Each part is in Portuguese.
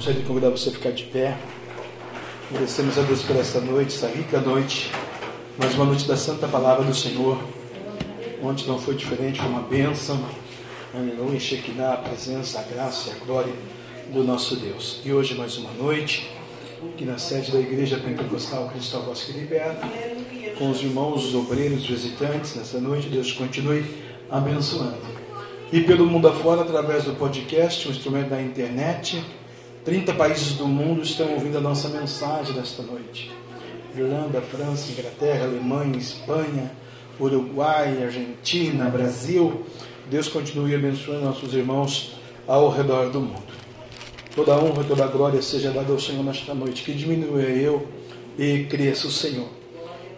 Gostaria de convidar você a ficar de pé. Agradecemos a Deus por esta noite, essa rica noite, mais uma noite da Santa Palavra do Senhor. Ontem não foi diferente, foi uma bênção. Aleluia, Shekinah, a presença, a graça e a glória do nosso Deus. E hoje mais uma noite, aqui na sede da Igreja Pentecostal Voz que Liberta, com os irmãos, os obreiros, os visitantes, nessa noite, Deus continue abençoando. E pelo mundo afora, através do podcast, um instrumento da internet, 30 países do mundo estão ouvindo a nossa mensagem desta noite. Irlanda, França, Inglaterra, Alemanha, Espanha, Uruguai, Argentina, Brasil. Deus continue abençoando nossos irmãos ao redor do mundo. Toda a honra, toda a glória seja dada ao Senhor nesta noite. Que diminua eu e cresça o Senhor.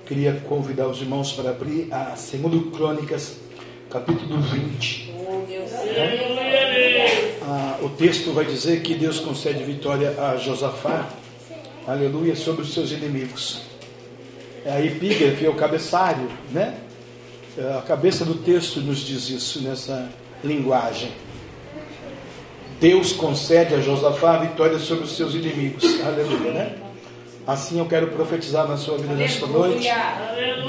Queria convidar os irmãos para abrir a Segundo Crônicas, capítulo 20. Ah, o texto vai dizer que Deus concede vitória a Josafá, aleluia, sobre os seus inimigos. A epígrafe é o cabeçalho, né? A cabeça do texto nos diz isso nessa linguagem. Deus concede a Josafá vitória sobre os seus inimigos, aleluia, né? Assim eu quero profetizar na sua vida nesta noite.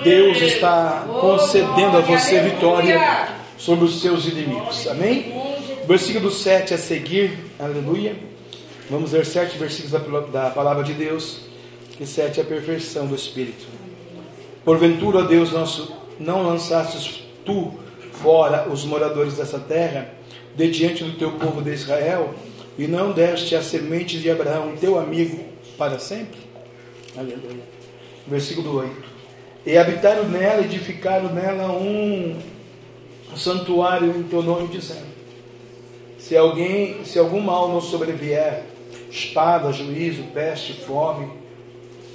Deus está concedendo a você vitória sobre os seus inimigos. Amém? Versículo 7 a seguir, aleluia. Vamos ver sete versículos da, palavra de Deus, que sete é a perfeição do Espírito. Porventura, Deus nosso, não lançastes tu fora os moradores dessa terra, de diante do teu povo de Israel, e não deste a semente de Abraão, teu amigo, para sempre? Aleluia. Versículo 8. E habitaram nela, edificaram nela um santuário em teu nome, dizendo: se alguém, se algum mal nos sobrevier, espada, juízo, peste, fome,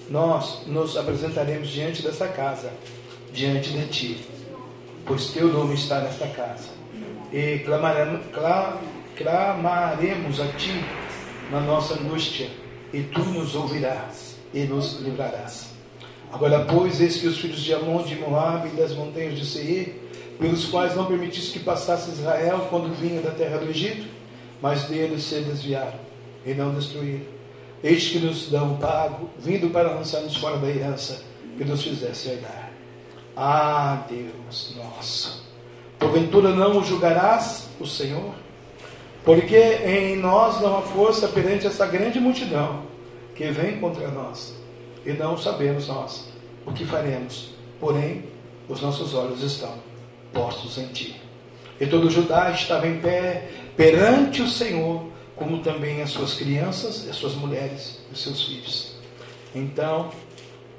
nós nos apresentaremos diante dessa casa, diante de ti, pois teu nome está nesta casa. E clamaremos, clamaremos a ti na nossa angústia, e tu nos ouvirás e nos livrarás. Agora, pois, eis que os filhos de Amon, de Moabe e das montanhas de Seir, pelos quais não permitiste que passasse Israel quando vinha da terra do Egito, mas deles se desviaram e não destruíram. Eis que nos dão pago, vindo para lançar-nos fora da herança que nos fizesse herdar. Ah, Deus nosso, porventura não o julgarás o Senhor? Porque em nós não há força perante essa grande multidão que vem contra nós, e não sabemos nós o que faremos, porém os nossos olhos estão postos em ti. E todo Judá estava em pé perante o Senhor, como também as suas crianças, as suas mulheres e os seus filhos. Então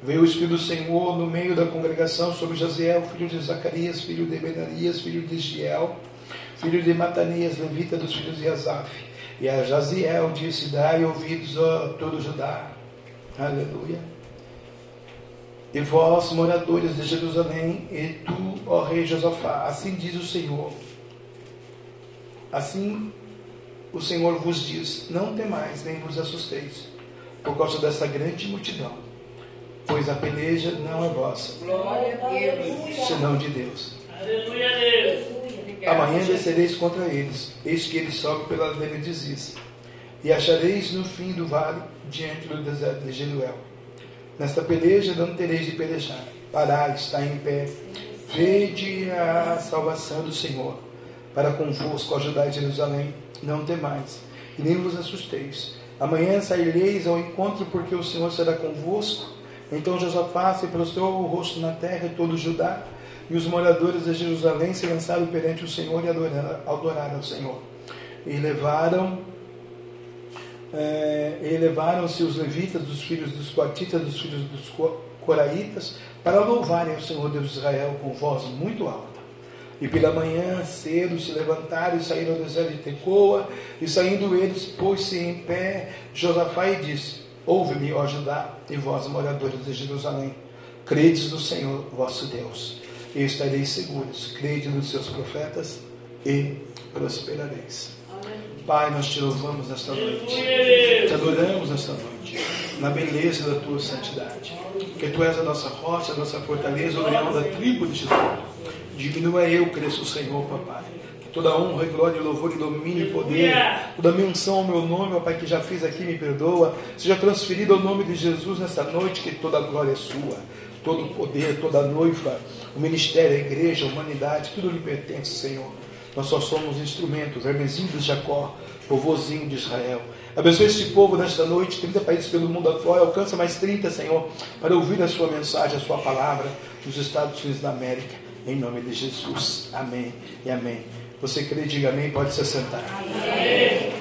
veio o Espírito do Senhor no meio da congregação sobre Jaziel, filho de Zacarias, filho de Benarias, filho de Giel, filho de Matanias, levita dos filhos de Asaf. E a Jaziel disse: Dai ouvidos a todo Judá. Aleluia. E vós, moradores de Jerusalém, e tu, ó rei Josafá, assim diz o Senhor. Assim o Senhor vos diz: Não temais, nem vos assusteis, por causa dessa grande multidão, pois a peleja não é vossa, senão de Deus. Aleluia, Deus. Amanhã descereis contra eles, eis que eles sobem pela Ziz, e achareis no fim do vale, diante do deserto de Jeruel. Nesta peleja não tereis de pelejar. Parai, está em pé. Vede a salvação do Senhor. Para convosco ajudai Jerusalém. Não temais, e nem vos assusteis. Amanhã saireis ao encontro, porque o Senhor será convosco. Então Josafá se prostrou o rosto na terra e todo Judá, e os moradores de Jerusalém se lançaram perante o Senhor e adoraram, adoraram ao Senhor. E levaram é, elevaram-se os levitas, dos filhos dos coatitas, dos filhos dos coraitas, para louvarem ao Senhor Deus de Israel com voz muito alta. E pela manhã cedo se levantaram e saíram do deserto de Tecoa, e saindo eles, pôs-se em pé Josafá e disse: Ouve-me, ó Judá, e vós, moradores de Jerusalém, credes no Senhor vosso Deus, e estareis seguros, crede nos seus profetas, e prosperareis. Pai, nós te louvamos nesta noite, te adoramos nesta noite, na beleza da tua santidade, porque tu és a nossa rocha, a nossa fortaleza, o leão da tribo de Judá. Diminua eu, cresça o Senhor, papai. toda honra, glória, louvor, e domínio e poder, toda menção ao meu nome, ó Pai, que já fiz aqui, me perdoa, seja transferido ao nome de Jesus nessa noite, que toda glória é sua, todo o poder, toda a noiva, o ministério, a igreja, a humanidade, tudo lhe pertence, Senhor. Nós só somos instrumentos, vermezinho de Jacó, povozinho de Israel. Abençoe esse povo nesta noite, 30 países pelo mundo afora, alcança mais 30, Senhor, para ouvir a sua mensagem, a sua palavra nos Estados Unidos da América, em nome de Jesus. Amém e amém. Você crê, diga amém, pode se sentar. Amém.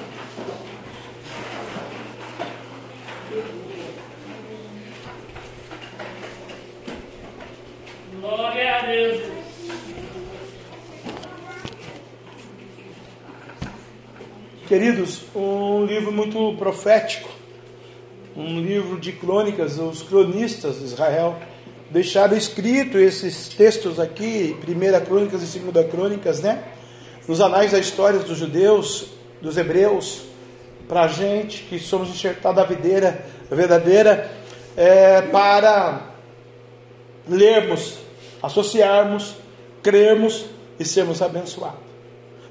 Glória a Deus. Queridos, um livro muito profético, um livro de crônicas, os cronistas de Israel deixaram escrito esses textos aqui, primeira crônicas e segunda crônicas, né? nos anais da história dos judeus, dos hebreus, para a gente que somos enxertados a videira verdadeira, é, para lermos, associarmos, crermos e sermos abençoados.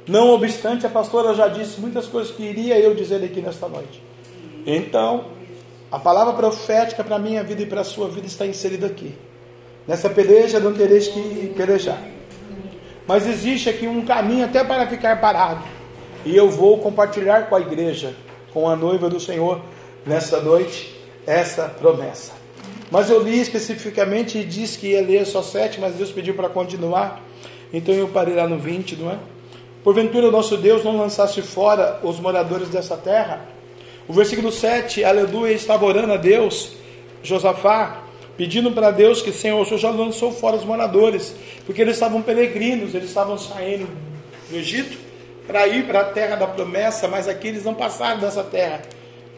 Não obstante, a pastora já disse muitas coisas que iria eu dizer aqui nesta noite. Então, a palavra profética para a minha vida e para a sua vida está inserida aqui. Nessa peleja não tereis que pelejar. Mas existe aqui um caminho até para ficar parado. E eu vou compartilhar com a igreja, com a noiva do Senhor, nesta noite, essa promessa. Mas eu li especificamente e disse que ia ler só sete, mas Deus pediu para continuar. Então eu parei lá no 20, não é? Porventura o nosso Deus não lançasse fora os moradores dessa terra? O versículo 7, aleluia, estava orando a Deus, Josafá, pedindo para Deus que, Senhor, o Senhor já lançou fora os moradores, porque eles estavam peregrinos, eles estavam saindo do Egito para ir para a terra da promessa, mas aqui eles não passaram dessa terra,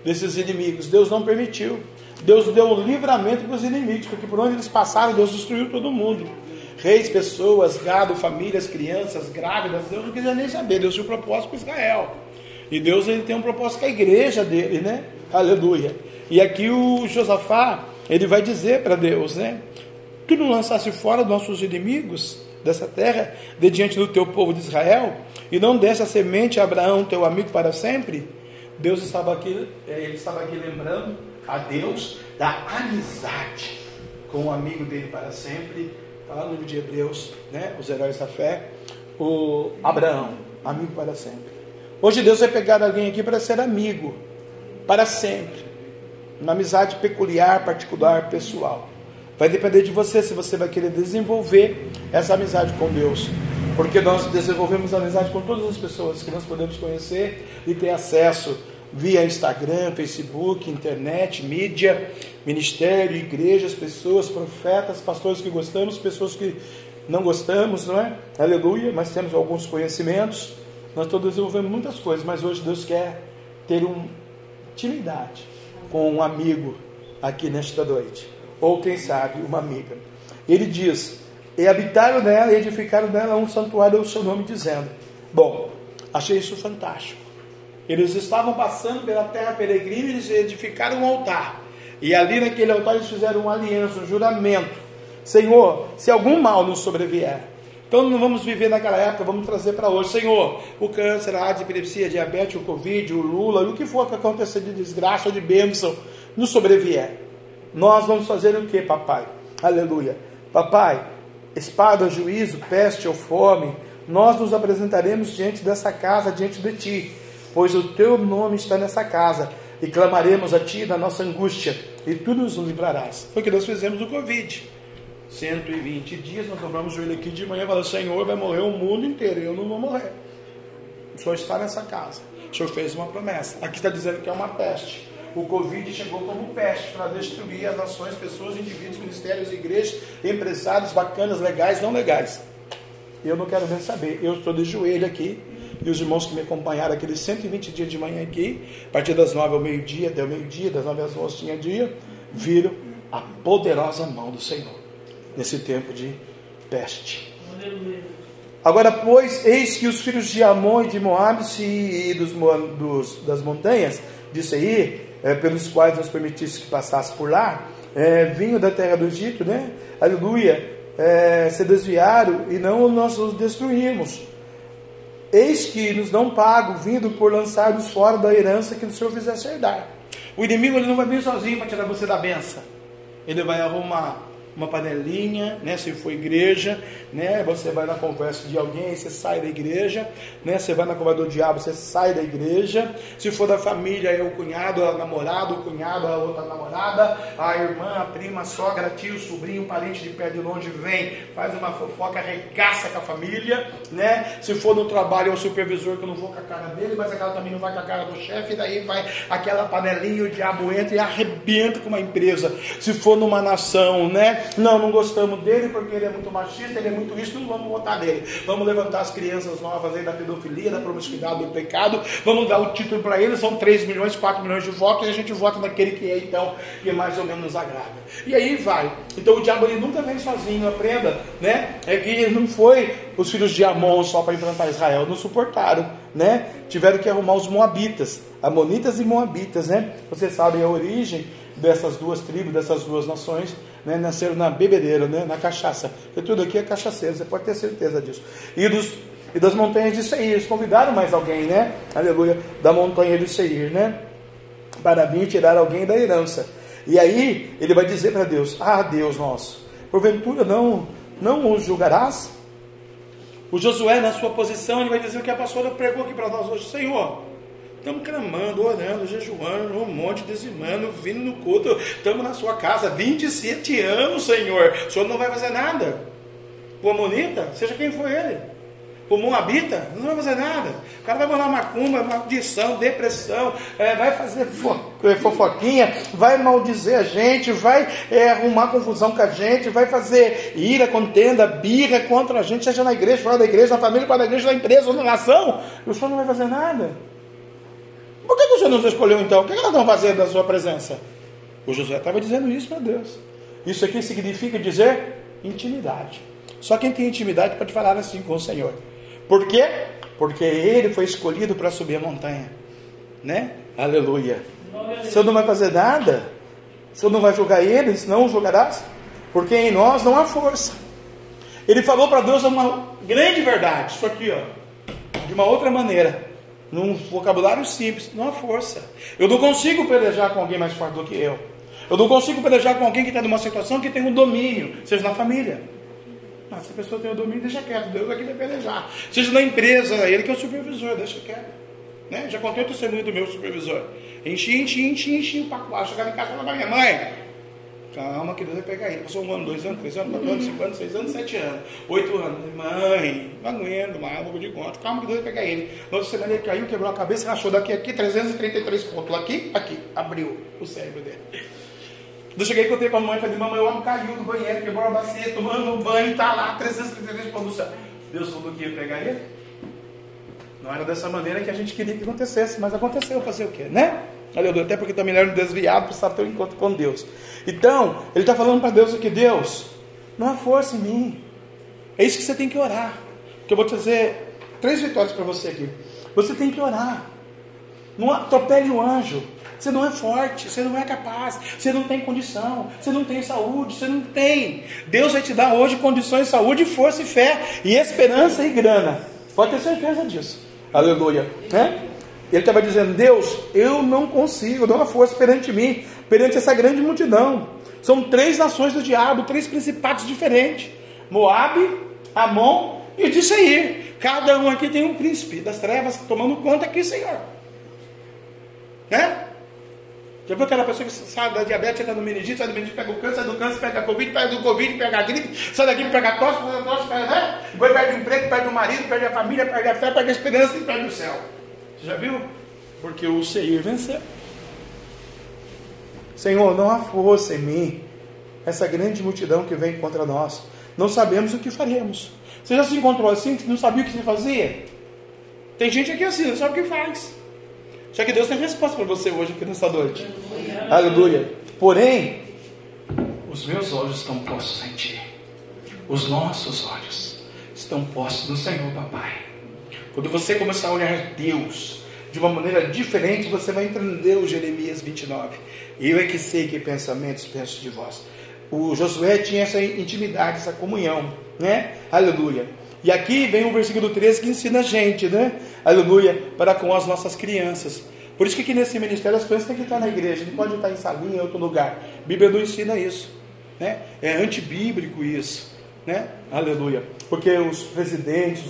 desses inimigos. Deus não permitiu. Deus deu o livramento para os inimigos, porque por onde eles passaram, Deus destruiu todo mundo. Reis, pessoas, gado, famílias, crianças, grávidas, Deus não queria nem saber. Deus tinha um propósito com Israel. E Deus ele tem um propósito com a igreja dele, né? Aleluia. E aqui o Josafá, ele vai dizer para Deus, né? Tu não lançaste fora nossos inimigos dessa terra, de diante do teu povo de Israel, e não desse a semente a Abraão, teu amigo, para sempre? Deus estava aqui, é, ele estava aqui lembrando a Deus da amizade com o amigo dele para sempre. Está lá no livro de Hebreus, né? Os heróis da fé. O Abraão, amigo para sempre. Hoje Deus vai pegar alguém aqui para ser amigo, para sempre uma amizade peculiar, particular, pessoal. Vai depender de você se você vai querer desenvolver essa amizade com Deus. Porque nós desenvolvemos amizade com todas as pessoas que nós podemos conhecer e ter acesso via Instagram, Facebook, internet, mídia, ministério, igrejas, pessoas, profetas, pastores que gostamos, pessoas que não gostamos, não é? Aleluia, mas temos alguns conhecimentos. Nós todos desenvolvemos muitas coisas, mas hoje Deus quer ter uma intimidade com um amigo aqui nesta noite, ou quem sabe uma amiga. Ele diz: E habitaram nela e edificaram nela um santuário ao seu nome, dizendo: Bom, achei isso fantástico. Eles estavam passando pela terra peregrina e eles edificaram um altar. E ali naquele altar eles fizeram uma aliança, um juramento. Senhor, se algum mal nos sobrevier, então não vamos viver naquela época, vamos trazer para hoje. Senhor, o câncer, a AIDS, a epilepsia, a diabetes, o Covid, o Lula, o que for que acontecer de desgraça ou de bênção, nos sobrevier. Nós vamos fazer o que, papai? Aleluia. Papai, espada, juízo, peste ou fome, nós nos apresentaremos diante dessa casa, diante de ti, pois o teu nome está nessa casa, e clamaremos a ti na nossa angústia, e tu nos livrarás. Foi o que nós fizemos no Covid. 120 dias, nós dobramos o joelho aqui de manhã e falamos, Senhor, vai morrer o mundo inteiro, eu não vou morrer. O Senhor está nessa casa. O Senhor fez uma promessa. Aqui está dizendo que é uma peste. O Covid chegou como peste para destruir as nações, pessoas, indivíduos, ministérios, igrejas, empresários, bacanas, legais, não legais. Eu não quero nem saber. Eu estou de joelho aqui. E os irmãos que me acompanharam aqueles 120 dias de manhã aqui, a partir das 9 ao meio-dia, até o meio-dia, das 9 às 11 tinha dia, viram a poderosa mão do Senhor nesse tempo de peste. Agora, pois, eis que os filhos de Amon e de Moab e dos, dos, das montanhas de Seir, é, pelos quais nos permitisse que passasse por lá, é, vinham da terra do Egito, né? Aleluia, é, se desviaram e não nós os destruímos. Eis que nos dão pago, vindo por lançar-nos fora da herança que o Senhor fizesse herdar. O inimigo ele não vai vir sozinho para tirar você da benção. Ele vai arrumar uma panelinha, né? Se for igreja, né? Você vai na conversa de alguém, você sai da igreja, né? Você vai na conversa do diabo, você sai da igreja. Se for da família, é o cunhado, a namorada, o cunhado, a outra namorada, a irmã, a prima, a sogra, tio, sobrinho, parente de perto de longe vem, faz uma fofoca, arregaça com a família, né? Se for no trabalho, é o supervisor que eu não vou com a cara dele, mas aquela também não vai com a cara do chefe, daí vai aquela panelinha, o diabo entra e arrebenta com uma empresa. Se for numa nação, né? Não, não gostamos dele porque ele é muito machista, ele é muito isso, não vamos votar nele. Vamos levantar as crianças novas aí da pedofilia, da promiscuidade, do pecado, vamos dar o título para eles, são 3 milhões, 4 milhões de votos, e a gente vota naquele que é então, que mais ou menos nos agrada. E aí vai. Então o diabo ele nunca vem sozinho, aprenda, né? É que não foi os filhos de Amon só para enfrentar Israel, não suportaram, né? Tiveram que arrumar os moabitas, amonitas e moabitas, né? Vocês sabem a origem dessas duas tribos, dessas duas nações, né, nasceram na bebedeira, né, na cachaça. Porque tudo aqui é cachaceiro, você pode ter certeza disso. E, dos, e das montanhas de Seir, eles convidaram mais alguém, né? Aleluia, da montanha de Seir, né? Para vir tirar alguém da herança. E aí ele vai dizer para Deus: Ah, Deus nosso, porventura não, não os julgarás? O Josué, na sua posição, ele vai dizer o que a pastora pregou aqui para nós hoje: Senhor, Estamos clamando, orando, jejuando, um monte, dizimando, vindo no culto. Estamos na sua casa 27 anos, Senhor. O Senhor não vai fazer nada. O Amonita, seja quem for ele. O Moabita, não vai fazer nada. O cara vai mandar macumba, maldição, depressão, é, vai fazer é, fofoquinha, vai maldizer a gente, vai é, arrumar confusão com a gente, vai fazer ira, contenda, birra contra a gente, seja na igreja, fora da igreja, na família, fora da igreja, na empresa na nação. O Senhor não vai fazer nada. Por que, que o Senhor nos escolheu então? O que, que nós estamos fazendo na sua presença? O José estava dizendo isso para Deus. Isso aqui significa dizer intimidade. Só quem tem intimidade pode falar assim com o Senhor. Por quê? Porque ele foi escolhido para subir a montanha. Né? Aleluia. O Senhor não vai fazer nada. O Senhor não vai julgar eles, não o julgarás. Porque em nós não há força. Ele falou para Deus uma grande verdade. Isso aqui, ó. De uma outra maneira num vocabulário simples, há força. Eu não consigo pelejar com alguém mais forte do que eu. Eu não consigo pelejar com alguém que está numa situação que tem um domínio, seja na família. Mas se a pessoa tem o um domínio, deixa quieto, Deus aqui vai pelejar. Seja na empresa, ele que é o supervisor, deixa quieto. Né? Já contei o testemunho do meu supervisor. Enchi, enchi, enchi, enchi o pacote. Chegava em casa e falava, minha mãe, Calma que Deus vai pegar ele. Passou um ano, dois anos, três anos, quatro anos, cinco anos, seis anos, sete anos, oito anos. Mãe, não aguento mais, vou de conta. Calma que Deus vai pegar ele. Na outra semana ele caiu, quebrou a cabeça, rachou daqui aqui, 333 pontos. Aqui, aqui. Abriu o cérebro dele. Eu cheguei e contei para a mãe, falei, mamãe, o homem caiu do banheiro, quebrou a bacia, tomando banho, está lá, 333 pontos do céu. Deus falou que ia pegar ele? Não era dessa maneira que a gente queria que acontecesse, mas aconteceu, fazer o quê, né? Aleluia, até porque também era desviado, precisava ter um encontro com Deus. Então, ele está falando para Deus aqui, Deus, não há força em mim. É isso que você tem que orar. Porque eu vou trazer três vitórias para você aqui. Você tem que orar. Não atropele o anjo. Você não é forte, você não é capaz, você não tem condição, você não tem saúde, você não tem. Deus vai te dar hoje condições de saúde, força e fé, e esperança e grana. Pode ter certeza disso. Aleluia. Né? Ele estava dizendo: Deus, eu não consigo, dá uma força perante mim, perante essa grande multidão. São três nações do diabo, três principados diferentes: Moabe, Amon e de Seir. Cada um aqui tem um príncipe das trevas tomando conta aqui, Senhor. Né? Já viu aquela pessoa que sai da diabetes, entra no meningite, sai do meningite, pega o câncer, sai do câncer, pega a Covid, pega o Covid, pega a gripe, sai daqui, pega a tosse, pega a tosse, pega, né? Depois perde o emprego, perde o marido, perde a família, perde a fé, perde a esperança e perde o céu. Você já viu? Porque o Seir venceu. Senhor, não há força em mim, essa grande multidão que vem contra nós. Não sabemos o que faremos. Você já se encontrou assim, que não sabia o que se fazia? Tem gente aqui assim, não sabe o que faz. Só que Deus tem resposta para você hoje aqui nesta noite. Aleluia. Aleluia. Porém, os meus olhos estão postos em Ti. Os nossos olhos estão postos no Senhor, Papai. Quando você começar a olhar Deus de uma maneira diferente, você vai entender o Jeremias 29. Eu é que sei que pensamentos penso de vós. O Josué tinha essa intimidade, essa comunhão, né? Aleluia. E aqui vem o versículo 13 que ensina a gente, né? Aleluia, para com as nossas crianças. Por isso que aqui nesse ministério as crianças têm que estar na igreja, não pode estar em salinha em outro lugar. A Bíblia não ensina isso. Né? É antibíblico isso. Né? Aleluia. Porque os presidentes,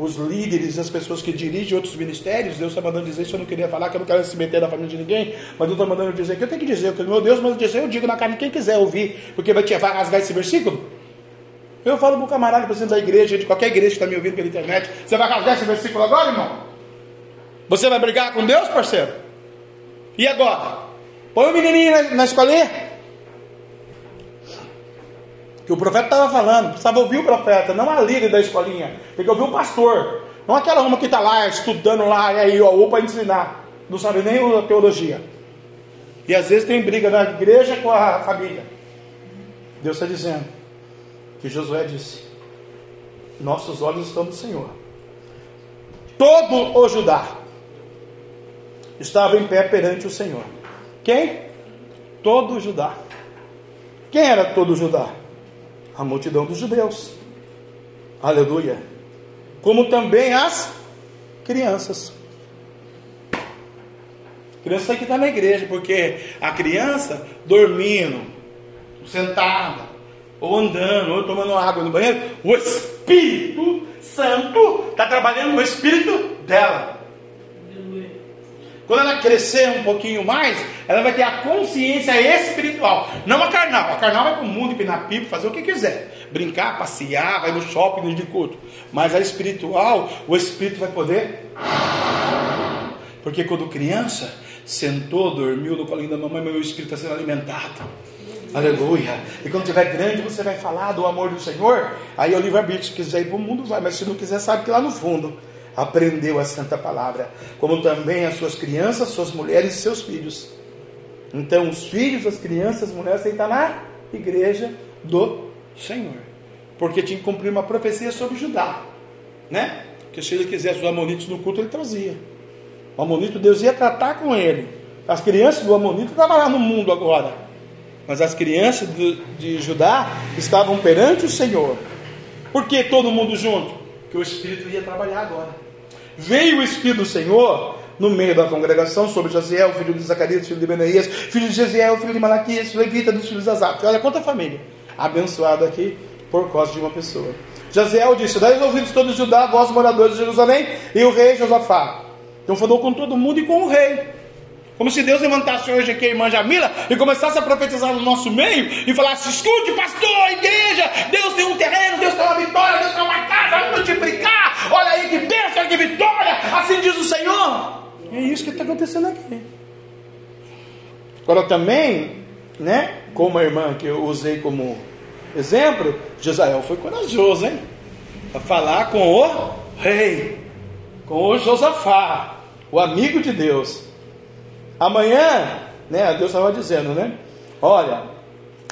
os líderes, as pessoas que dirigem outros ministérios, Deus está mandando dizer isso, eu não queria falar, que eu não quero se meter na família de ninguém, mas Deus está mandando dizer que eu tenho que dizer, meu Deus, mas dizer, eu digo na carne quem quiser ouvir, porque vai te rasgar esse versículo. Eu falo para o camarada, presidente da igreja, de qualquer igreja que está me ouvindo pela internet, você vai rasgar esse versículo agora, irmão? Você vai brigar com Deus, parceiro? E agora? Põe o menininho na, na escolinha. Que o profeta estava falando, precisava ouvir o profeta, não a líder da escolinha, tem que ouvir o pastor. Não aquela uma que está lá estudando lá, e aí, ó, para ensinar. Não sabe nem a teologia. E às vezes tem briga na igreja com a família. Deus está dizendo, que Josué disse: Nossos olhos estão no Senhor. Todo o Judá estava em pé perante o Senhor. Quem? Todo o Judá. Quem era todo o Judá? A multidão dos judeus. Aleluia. Como também as crianças. criança tem que estar na igreja, porque a criança dormindo, sentada, ou andando, ou tomando água no banheiro, o Espírito Santo está trabalhando no espírito dela. Quando ela crescer um pouquinho mais, ela vai ter a consciência espiritual, não a carnal. A carnal vai para o mundo, empinar pipa, fazer o que quiser, brincar, passear, vai no shopping, de culto. Mas a espiritual, o espírito vai poder. Porque quando criança, sentou, dormiu no colinho da mamãe, meu espírito está sendo alimentado. Aleluia. E quando tiver grande, você vai falar do amor do Senhor. Aí o livre-arbítrio, se quiser ir para o mundo, vai. Mas se não quiser, sabe que lá no fundo aprendeu a santa palavra. Como também as suas crianças, suas mulheres e seus filhos. Então, os filhos, as crianças, as mulheres, têm que estar na igreja do Senhor. Porque tinha que cumprir uma profecia sobre Judá. Né? Que se ele quisesse os amonitos no culto, ele trazia. O amonito, Deus ia tratar com ele. As crianças do amonito estavam lá no mundo agora mas as crianças de, de Judá estavam perante o Senhor. Por que todo mundo junto? Que o Espírito ia trabalhar agora. Veio o Espírito do Senhor no meio da congregação sobre Josiel, filho de Zacarias, filho de Benaías, filho de Jesiel, filho de Malaquias, levita dos filhos de Azap. Olha quanta família abençoada aqui por causa de uma pessoa. Josiel disse: Dai os ouvidos todos de Judá, vós moradores de Jerusalém, e o rei Josafá. Então falou com todo mundo e com o rei. Como se Deus levantasse hoje aqui a irmã Jamila e começasse a profetizar no nosso meio e falasse: escute, pastor, igreja, Deus tem um terreno, Deus tem uma vitória, Deus tem uma casa, vamos multiplicar. Olha aí que bênção, olha que vitória, assim diz o Senhor. É isso que está acontecendo aqui. Agora também, né, como a irmã que eu usei como exemplo, Josael foi corajoso, hein? Para falar com o rei, com o Josafá, o amigo de Deus. Amanhã, né, Deus estava dizendo, né? Olha,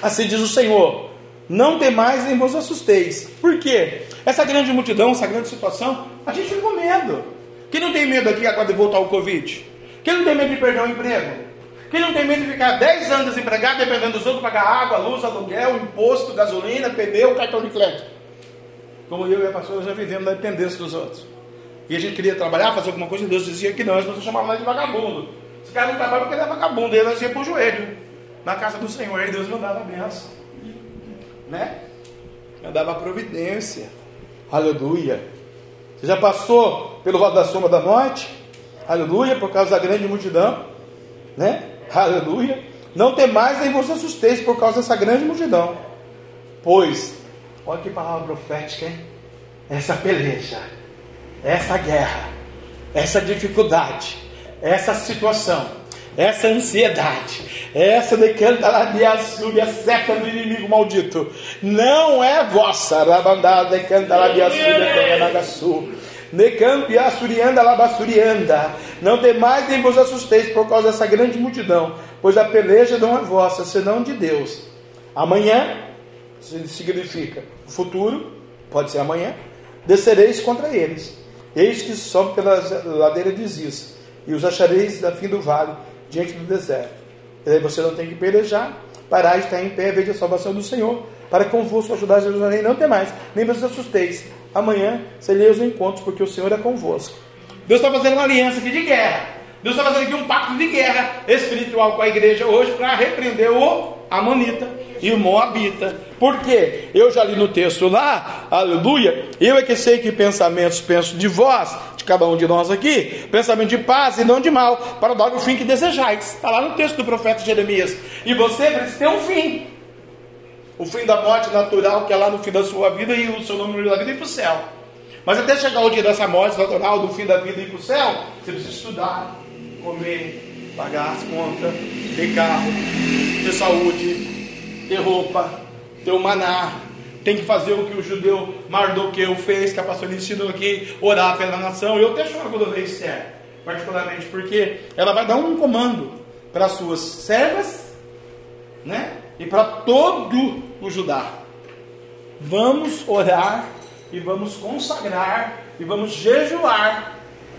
assim diz o Senhor: não temais nem vos assusteis. Por quê? Essa grande multidão, essa grande situação, a gente fica com medo. Quem não tem medo aqui agora de voltar ao Covid? Quem não tem medo de perder o emprego? Quem não tem medo de ficar 10 anos desempregado, dependendo dos outros, pagar água, luz, aluguel, imposto, gasolina, pneu, cartão de crédito? Como eu e a pastora já vivemos na dependência dos outros. E a gente queria trabalhar, fazer alguma coisa, e Deus dizia que não, as pessoas chamavam nós de vagabundo. Esse cara não trabalha porque ele é vagabundo, ele ia para o joelho na casa do Senhor, e Deus mandava a benção, né? Mandava a providência, aleluia. Você já passou pelo vale da sombra da morte? Aleluia, por causa da grande multidão, né? Aleluia. Não tem mais nem vos assusteis por causa dessa grande multidão. Pois, olha que palavra profética, hein? Essa peleja, essa guerra, essa dificuldade, essa situação, essa ansiedade, essa decantalabiaçu, a seta do inimigo maldito, não é vossa. Rabandada decantalabiaçu, decantalabiaçu. Necampiaçurianda labassurianda. Não demais nem vos assusteis por causa dessa grande multidão, pois a peleja não é vossa, senão de Deus. Amanhã significa o futuro, pode ser amanhã, descereis contra eles. Eis que sobe pela ladeira de Ziz e os achareis da fim do vale, diante do deserto. E aí você não tem que pelejar, parar estar em pé, veja a salvação do Senhor, para convosco ajudar Jerusalém, não tem mais, nem vos assusteis, amanhã serei os encontros, porque o Senhor é convosco. Deus está fazendo uma aliança aqui de guerra. Deus está fazendo aqui um pacto de guerra espiritual com a igreja hoje para repreender o Amonita e o Moabita. Por quê? Eu já li no texto lá, aleluia. Eu é que sei que pensamentos penso de vós, cada um de nós aqui, pensamento de paz e não de mal, para dar o fim que desejais. Está lá no texto do profeta Jeremias. E você precisa ter um fim. O fim da morte natural, que é lá no fim da sua vida, e o seu nome da vida ir para o céu. Mas até chegar o dia dessa morte natural, do fim da vida e ir para o céu, você precisa estudar, comer, pagar as contas, ter carro, ter saúde, ter roupa, ter o maná. Tem que fazer o que o judeu Mardoqueu fez, que a pastora ensinou aqui, orar pela nação. Eu até choro quando eu Esther, particularmente, porque ela vai dar um comando para as suas servas, né? E para todo o Judá. Vamos orar e vamos consagrar e vamos jejuar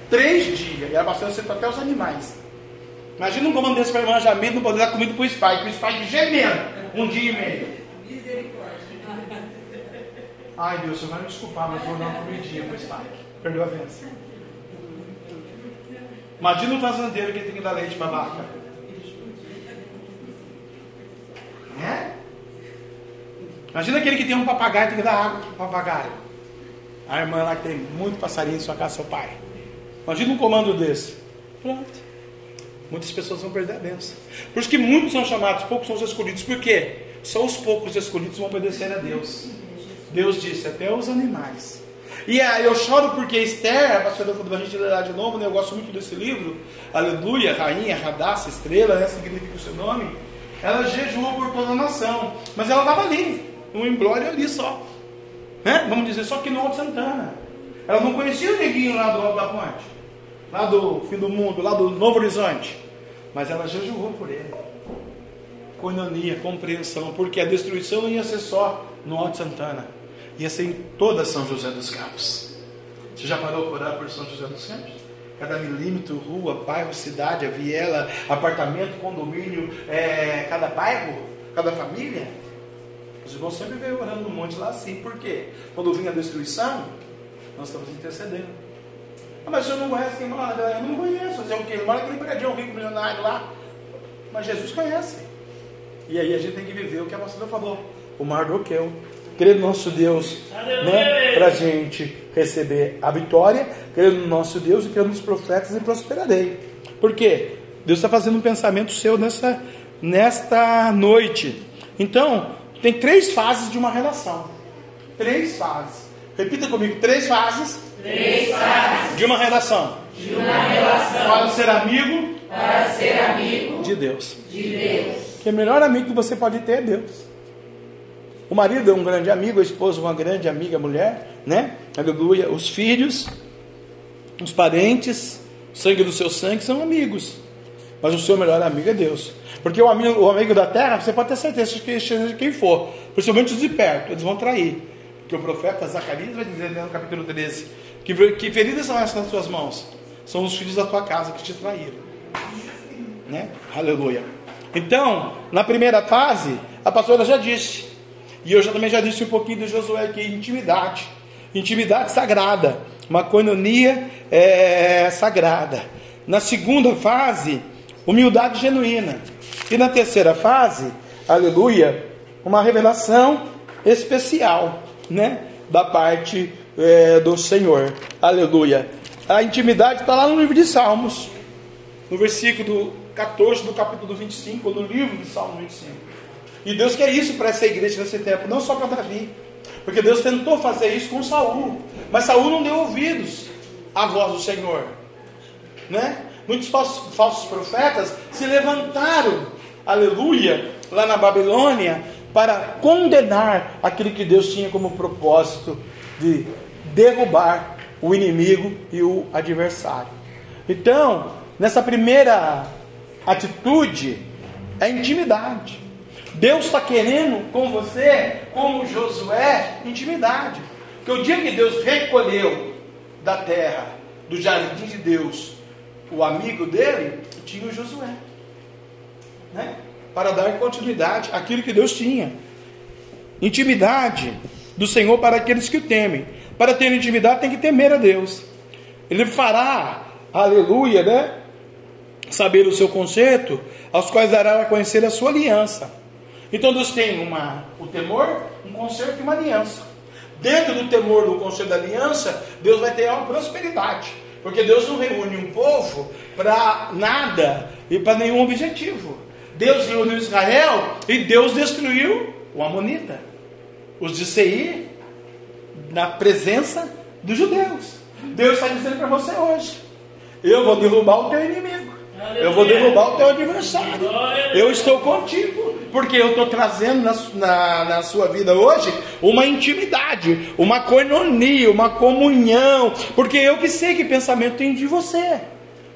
Três dias. E a pastora citou até os animais. Imagina um comando desse para irmã Jamil não poder dar comida para o Spike. O Spike gemendo um dia e meio. Ai Deus, você vai me desculpar, mas vou dar uma comidinha para o Spike. Perdeu a bênção. Imagina um fazendeiro que tem que dar leite para a vaca. É? Imagina aquele que tem um papagaio e tem que dar água para o papagaio. A irmã lá que tem muito passarinho em sua casa, seu pai. Imagina um comando desse. Pronto. Muitas pessoas vão perder a bênção. Por isso que muitos são chamados, poucos são os escolhidos. Por quê? Só os poucos escolhidos vão obedecer a Deus. Deus disse, até os animais. E aí eu choro porque Esther, a pastora falou a gente ler lá de novo, né? eu gosto muito desse livro. Aleluia, rainha, Radassa, estrela, né? significa o seu nome. Ela jejuou por toda a nação. Mas ela estava ali, um embrólio ali só. Né? Vamos dizer, só que no Alto Santana. Ela não conhecia o neguinho lá do Alto da Ponte lá do fim do mundo, lá do Novo Horizonte. Mas ela jejuou por ele. Coinonia, compreensão, porque a destruição ia ser só no Alto Santana, ser em toda São José dos Campos. Você já parou para orar por São José dos Campos? Cada milímetro, rua, bairro, cidade, viela, apartamento, condomínio, é, cada bairro, cada família. Os irmãos sempre veio orando no monte lá assim, por quê? Quando vinha a destruição, nós estamos intercedendo. Ah, mas o senhor não conhece quem mora? Eu não conheço. Fazer o quê? Ele mora naquele prédio rico milionário lá. Mas Jesus conhece. E aí a gente tem que viver o que a pastora falou. O Mardoqueu. Crer no nosso Deus, né? Para a gente receber a vitória. Crer no nosso Deus e crer nos profetas e prosperarei. Por quê? Deus está fazendo um pensamento seu nessa, nesta noite. Então, tem três fases de uma relação. Três fases. Repita comigo: três fases Três fases de uma relação. De uma relação. Para ser amigo. Para ser amigo. De Deus. De Deus. Que o melhor amigo que você pode ter é Deus. O marido é um grande amigo, a esposa é uma grande amiga, a mulher, né? Aleluia. Os filhos, os parentes, o sangue do seu sangue são amigos. Mas o seu melhor amigo é Deus. Porque o amigo, o amigo da terra, você pode ter certeza que seja quem for, principalmente os de perto, eles vão trair. Que o profeta Zacarias vai dizer no capítulo 13: que, que feridas são essas nas tuas mãos? São os filhos da tua casa que te traíram. Né? Aleluia. Então, na primeira fase, a pastora já disse, e eu já, também já disse um pouquinho de Josué aqui, intimidade. Intimidade sagrada, uma coinonia é, sagrada. Na segunda fase, humildade genuína. E na terceira fase, aleluia, uma revelação especial, né? Da parte é, do Senhor. Aleluia. A intimidade está lá no livro de Salmos, no versículo 14 do capítulo 25, no livro de Salmo 25. E Deus quer isso para essa igreja nesse tempo, não só para Davi. Porque Deus tentou fazer isso com Saul, mas Saul não deu ouvidos à voz do Senhor. Né? Muitos falsos, falsos profetas se levantaram, aleluia, lá na Babilônia, para condenar aquilo que Deus tinha como propósito de derrubar o inimigo e o adversário. Então, nessa primeira atitude, é intimidade. Deus está querendo com você, como Josué, intimidade. Porque o dia que Deus recolheu da terra, do jardim de Deus, o amigo dele, tinha o Josué. Né? Para dar continuidade àquilo que Deus tinha. Intimidade do Senhor para aqueles que o temem. para ter intimidade tem que temer a Deus. Ele fará, aleluia, né? Saber o seu conserto, aos quais dará a conhecer a sua aliança. Então Deus tem uma, o temor, um conserto e uma aliança. Dentro do temor do conselho da aliança, Deus vai ter uma prosperidade. Porque Deus não reúne um povo para nada e para nenhum objetivo. Deus reuniu Israel e Deus destruiu o Amonita, os de Seir, na presença dos judeus. Deus está dizendo para você hoje: eu vou derrubar o teu inimigo. Eu vou derrubar o teu adversário. Eu estou contigo. Porque eu estou trazendo na, na, na, sua vida hoje uma intimidade, uma coinonia, uma comunhão. Porque eu que sei que pensamento tem de você.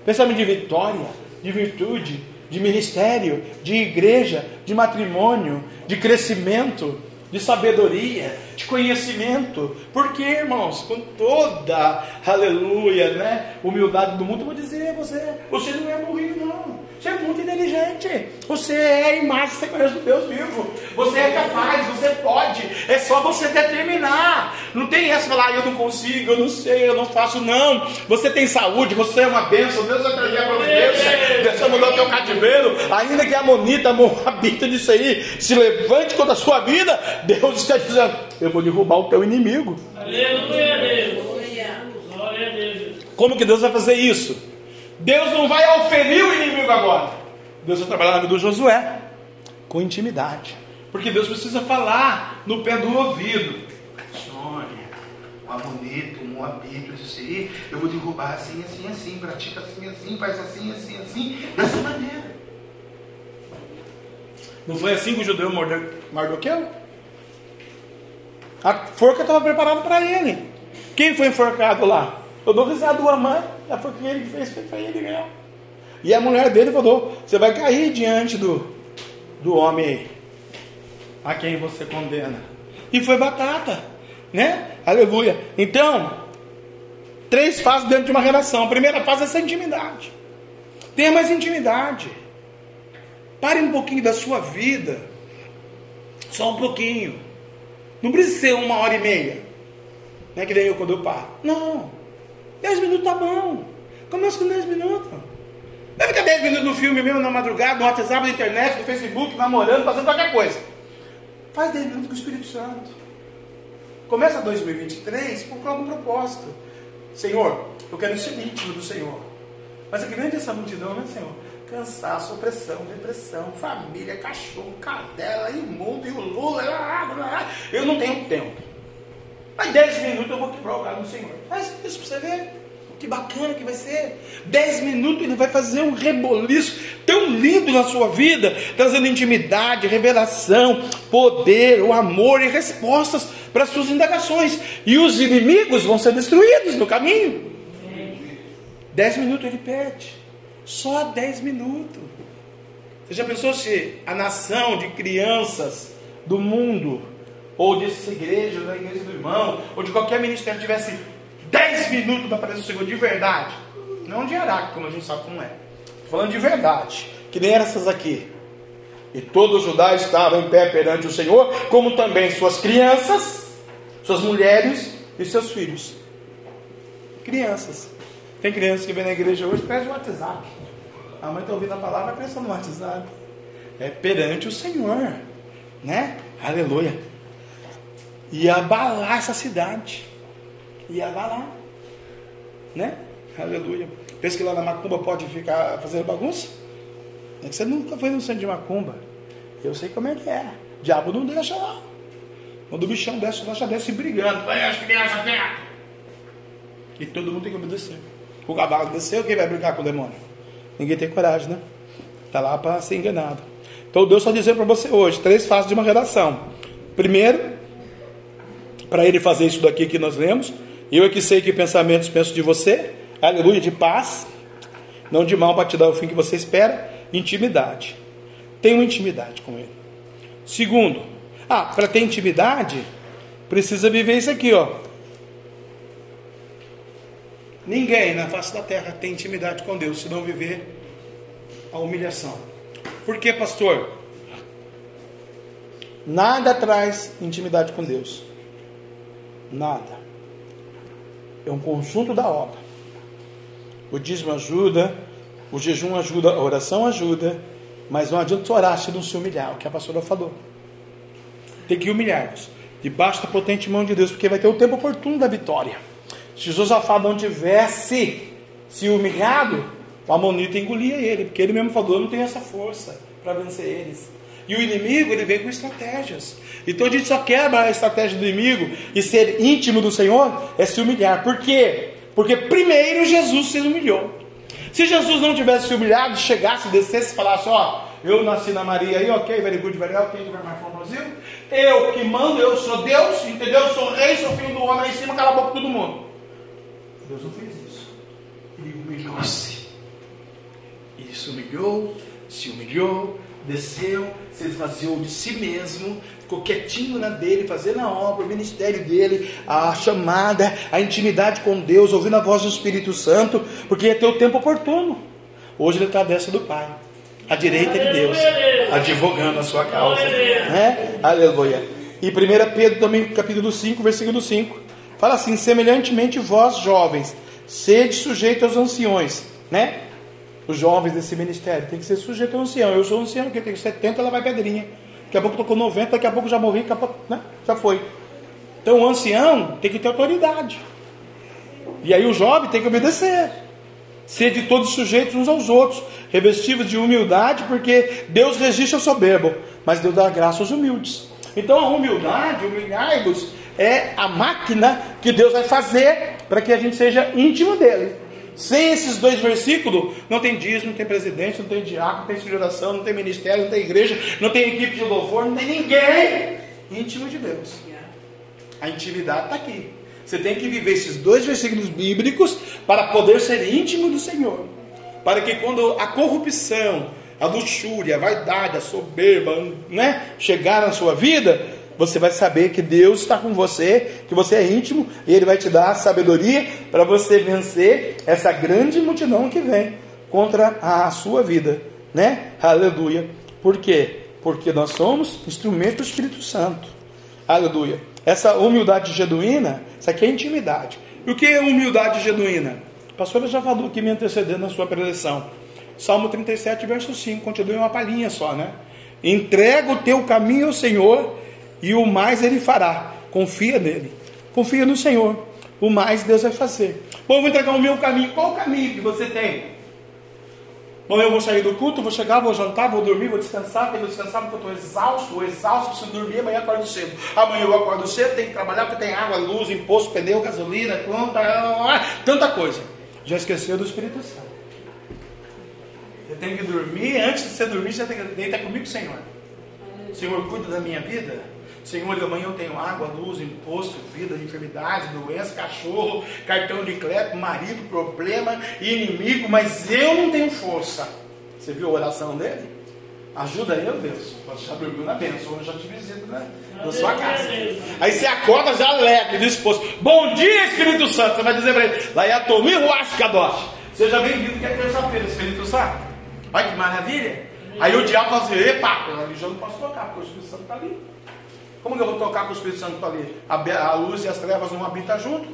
Pensamento de vitória, de virtude, de ministério, de igreja, de matrimônio, de crescimento de sabedoria, de conhecimento. Porque, irmãos, com toda, aleluia, né, humildade do mundo, eu vou dizer a você, você não é burrinho, não. Você é muito inteligente. Você é a imagem e semelhança do Deus vivo. Você é capaz, você pode. É só você determinar. Não tem essa falar, ah, eu não consigo, eu não sei, eu não faço, não. Você tem saúde, você é uma bênção. Deus vai trazer a providência. Deus vai mudar o teu cativeiro. Ainda que a monita, a moabita disso aí, se levante contra a sua vida, Deus está dizendo: Eu vou derrubar o teu inimigo. Aleluia, Deus. Glória a Deus. Como que Deus vai fazer isso? Deus não vai oferir o inimigo agora. Deus vai trabalhar na vida do Josué com intimidade. Porque Deus precisa falar no pé do ouvido. Sônia, um amonito, um Moabito, disse aí, eu vou derrubar assim, assim, assim, pratica assim, assim, faz assim, assim, assim, dessa maneira. Não foi assim que o judeu Mardoqueu? A forca estava preparada para ele. Quem foi enforcado lá? Eu dou risada do Amã, já foi o que ele fez, foi ele mesmo. E a mulher dele falou: Você vai cair diante do, do homem a quem você condena. E foi batata, né? Aleluia. Então, três fases dentro de uma relação. A primeira fase é essa intimidade. Tenha mais intimidade. Pare um pouquinho da sua vida. Só um pouquinho. Não precisa ser uma hora e meia. Não é que nem eu quando eu paro. Não. 10 minutos tá bom. Começa com 10 minutos. Vai ficar 10 minutos no filme mesmo, na madrugada, no WhatsApp, na internet, no Facebook, namorando, fazendo qualquer coisa. Faz 10 minutos com o Espírito Santo. Começa 2023 com algum propósito. Senhor, eu quero ser íntimo do Senhor. Mas é que grande essa multidão, né, Senhor? Cansaço, opressão, depressão, família, cachorro, cadela, imundo, e o Lula. Eu não tenho tempo. Mas 10 minutos eu vou quebrar o galho no Senhor. Faz isso para você ver. Que bacana que vai ser. 10 minutos ele vai fazer um reboliço tão lindo na sua vida, trazendo intimidade, revelação, poder, o amor e respostas para as suas indagações. E os inimigos vão ser destruídos no caminho. 10 minutos ele pede. Só 10 minutos. Você já pensou se a nação de crianças do mundo ou dessa igreja, da igreja do irmão, ou de qualquer ministério tivesse 10 minutos da presença do Senhor de verdade, não de Araque, como a gente sabe como é, falando de verdade, que nem essas aqui. E todos os judaus estavam em pé perante o Senhor, como também suas crianças, suas mulheres e seus filhos. Crianças. Tem crianças que vêm na igreja hoje, pede o WhatsApp. A mãe está ouvindo a palavra, pensa no WhatsApp. É perante o Senhor, né? Aleluia ia abalar essa cidade. Ia abalar. Né? Aleluia. Pensa que lá na macumba pode ficar fazendo bagunça? É que você nunca foi no centro de macumba. Eu sei como é que é. Diabo não deixa lá. Quando o bichão desce lá, já desce brigando. Vai as crianças. E todo mundo tem que obedecer. O cavalo desceu, quem vai brigar com o demônio? Ninguém tem coragem, né? Está lá para ser enganado. Então Deus está dizendo para você hoje, três fases de uma relação. Primeiro, para ele fazer isso daqui que nós lemos. Eu é que sei que pensamentos penso de você, aleluia, de paz, não de mal para te dar o fim que você espera, intimidade. Tenha uma intimidade com ele. Segundo, ah, para ter intimidade, precisa viver isso aqui, ó. Ninguém na face da terra tem intimidade com Deus se não viver a humilhação. Por que, pastor? Nada traz intimidade com Deus. Nada. é um conjunto da obra. O dízimo ajuda, o jejum ajuda, a oração ajuda, mas não adianta orar se não se humilhar, o que a pastora falou. Tem que humilhar-vos, debaixo da potente mão de Deus, porque vai ter o tempo oportuno da vitória. Se Josafá não tivesse se humilhado, o Amonita engolia ele, porque ele mesmo falou: Eu não tenho essa força para vencer eles. E o inimigo, ele vem com estratégias. Então a gente só quebra a estratégia do inimigo e ser íntimo do Senhor é se humilhar. Por quê? Porque primeiro Jesus se humilhou. Se Jesus não tivesse se humilhado, chegasse, descesse e falasse: Ó, eu nasci na Maria aí, ok, very good, very well, quem tiver mais fome Brasil? Eu que mando, eu sou Deus, entendeu? Eu sou rei, sou filho do homem lá em cima, cala a boca todo mundo. Deus não fez isso. Ele humilhou-se. Ele se humilhou, se humilhou, desceu, se esvaziou de si mesmo, ficou quietinho na dele, fazendo a obra, o ministério dele, a chamada, a intimidade com Deus, ouvindo a voz do Espírito Santo, porque ia ter o tempo oportuno. Hoje ele está à destra do Pai, à direita de Deus, advogando a sua causa. Né? Aleluia. E 1 Pedro também, capítulo 5, versículo 5, fala assim: semelhantemente vós, jovens, sede sujeitos aos anciões, né? Os jovens desse ministério tem que ser sujeito ao ancião. Eu sou ancião, que tem 70, ela vai pedrinha. Daqui a pouco estou com 90, daqui a pouco já morri, pouco, né? já foi. Então o ancião tem que ter autoridade. E aí o jovem tem que obedecer. Ser de todos sujeitos uns aos outros, revestidos de humildade, porque Deus resiste ao soberbo, mas Deus dá graça aos humildes. Então a humildade, humilhai-vos, é a máquina que Deus vai fazer para que a gente seja íntimo dele. Sem esses dois versículos, não tem dízimo, não tem presidente, não tem diácono, não tem celebração, não tem ministério, não tem igreja, não tem equipe de louvor, não tem ninguém íntimo de Deus. A intimidade está aqui. Você tem que viver esses dois versículos bíblicos para poder ser íntimo do Senhor. Para que quando a corrupção, a luxúria, a vaidade, a soberba, né, chegar na sua vida, você vai saber que Deus está com você, que você é íntimo, e Ele vai te dar sabedoria para você vencer essa grande multidão que vem contra a sua vida, né? Aleluia. Por quê? Porque nós somos instrumento do Espírito Santo. Aleluia. Essa humildade genuína, isso aqui é intimidade. E o que é humildade genuína? A pastora já falou aqui me antecedendo na sua preleção. Salmo 37, verso 5, continua uma palhinha só, né? Entrega o teu caminho ao Senhor e o mais ele fará. Confia nele. Confia no Senhor. O mais Deus vai fazer. Bom, eu vou entregar o meu caminho. Qual o caminho que você tem? Bom, eu vou sair do culto, vou chegar, vou jantar, vou dormir, vou descansar, tenho que descansar porque eu estou exausto, ou exausto, preciso dormir, amanhã acordo cedo. Amanhã eu acordo cedo, tenho que trabalhar porque tem água, luz, imposto, pneu, gasolina, conta, tanta coisa. Já esqueceu do Espírito Santo. Você tem que dormir, antes de você dormir, você tem que deitar comigo, Senhor. Senhor, cuida da minha vida. Senhor, amanhã eu tenho água, luz, imposto, vida, enfermidade, doença, cachorro, cartão de crédito, marido, problema, inimigo, mas eu não tenho força. Você viu a oração dele? Ajuda eu, Deus. Você já dormiu na bênção, eu já te visito né? na sua casa. Aí você acorda já alegre, disposto. Bom dia, Espírito Santo. Você vai dizer para ele, lá é a Tomi Ruashkadosh. Seja bem-vindo que é terça-feira, Espírito Santo. Olha que maravilha. Aí o diabo fala assim, epa, religião não posso tocar, porque o Espírito Santo está ali. Como que eu vou tocar com o Espírito Santo ali? A, luz e as trevas não habitam junto.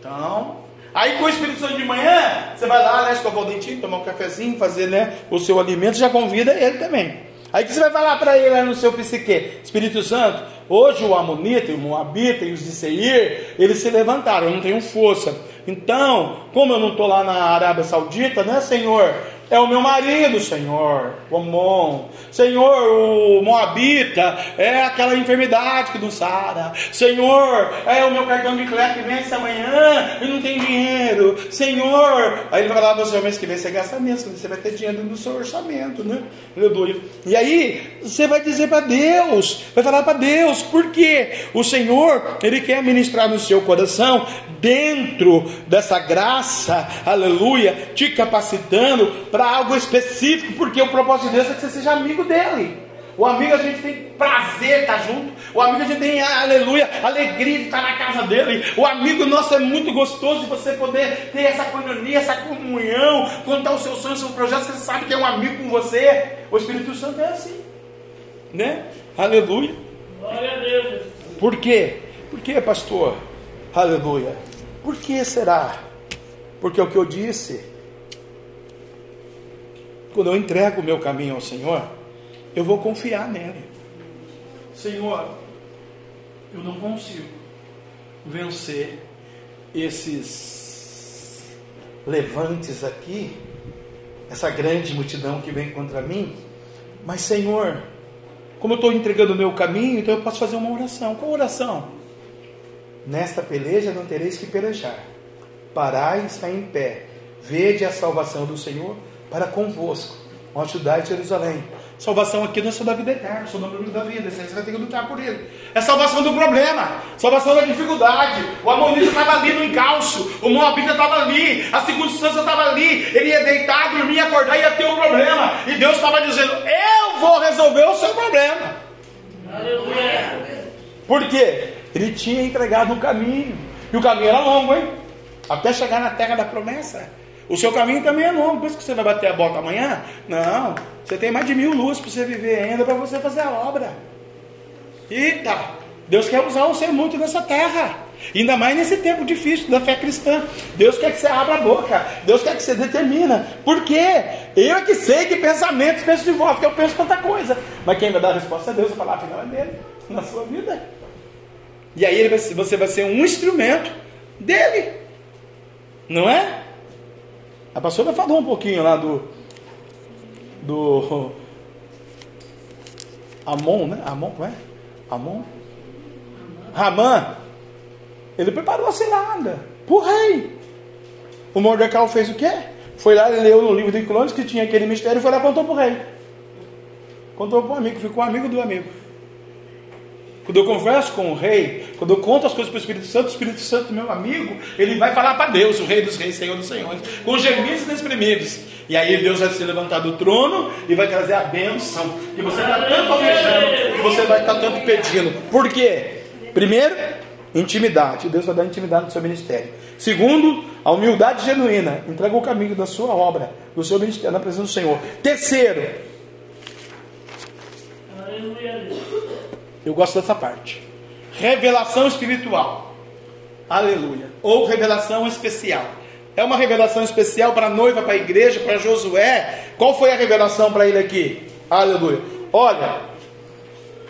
Então, aí com o Espírito Santo de manhã, você vai lá, né, escovar o dentinho, tomar um cafezinho, fazer né, o seu alimento, já convida ele também. Aí que você vai falar para ele no seu psique, Espírito Santo, hoje o Amonita, o Moabita e os de Seir, eles se levantaram, eu não tenho força. Então, como eu não estou lá na Arábia Saudita, né, Senhor? É o meu marido, Senhor, o Amon. Senhor, o Moabita é aquela enfermidade que não sara. Senhor, é o meu cartão de crédito que vence amanhã e não tem dinheiro. Senhor, aí ele vai falar para você, mês que vem você gasta mesmo, você vai ter dinheiro no seu orçamento, né? Aleluia. E aí você vai dizer para Deus, vai falar para Deus, porque o Senhor, Ele quer ministrar no seu coração, dentro dessa graça, aleluia, te capacitando para algo específico, porque o propósito de Deus é que você seja amigo dele. O amigo a gente tem prazer estar junto. O amigo a gente tem, aleluia, alegria de estar na casa dele. O amigo nosso é muito gostoso de você poder ter essa coinonia, essa comunhão, contar os seus sonhos, os seus projetos. Você sabe que é um amigo com você. O Espírito Santo é assim, né? Aleluia. Glória a Deus. Por quê? Por quê, pastor? Aleluia. Por que será? Porque é o que eu disse. Quando eu entrego o meu caminho ao Senhor, eu vou confiar nele. Senhor, eu não consigo vencer esses levantes aqui, essa grande multidão que vem contra mim, mas Senhor, como eu estou entregando o meu caminho, então eu posso fazer uma oração. Qual oração? Nesta peleja não tereis que pelejar. Parai e está em pé. Vede a salvação do Senhor para convosco. Ó Judá e Jerusalém. Salvação aqui não é só da vida eterna, só do problema da vida. Você vai ter que lutar por ele. É salvação do problema, salvação da dificuldade. O amonita estava ali no encalço, o moabita estava ali, a circunstância estava ali. Ele ia deitar, dormir, acordar e ia ter um problema. E Deus estava dizendo: Eu vou resolver o seu problema. Aleluia. Por quê? Ele tinha entregado um caminho. E o caminho era longo, hein? Até chegar na terra da promessa. O seu caminho também é longo. Pensa que você vai bater a bota amanhã? Não. Você tem mais de mil luzes para você viver ainda para você fazer a obra. Eita! Deus quer usar você muito nessa terra. Ainda mais nesse tempo difícil da fé cristã. Deus quer que você abra a boca. Deus quer que você determina. Por quê? Eu é que sei que pensamentos penso de volta, porque eu penso tanta coisa. Mas quem vai dar a resposta é Deus. A palavra final é dele, na sua vida. E aí você vai ser um instrumento dele. Não é? A pastora falou um pouquinho lá do. Do. Amon, né? Amon, como é? Amon? Ramã. Ele preparou a cilada pro rei. O Mordecai fez o quê? Foi lá, ele leu no livro de Crônicas que tinha aquele mistério e foi lá e contou pro rei. Contou pro amigo, ficou amigo do amigo. Quando eu converso com o rei, quando eu conto as coisas para o Espírito Santo, o Espírito Santo, meu amigo, ele vai falar para Deus, o Rei dos Reis, Senhor dos Senhores, com gemidos inexprimíveis. E aí Deus vai se levantar do trono e vai trazer a bênção. E você está tanto almejando, e você vai estar tanto pedindo. Por quê? Primeiro, intimidade. Deus vai dar intimidade no seu ministério. Segundo, a humildade genuína. Entrega o caminho da sua obra, do seu ministério, na presença do Senhor. Terceiro, eu gosto dessa parte. Revelação espiritual. Aleluia. Ou revelação especial. É uma revelação especial para a noiva, para a igreja, para Josué. Qual foi a revelação para ele aqui? Aleluia. Olha,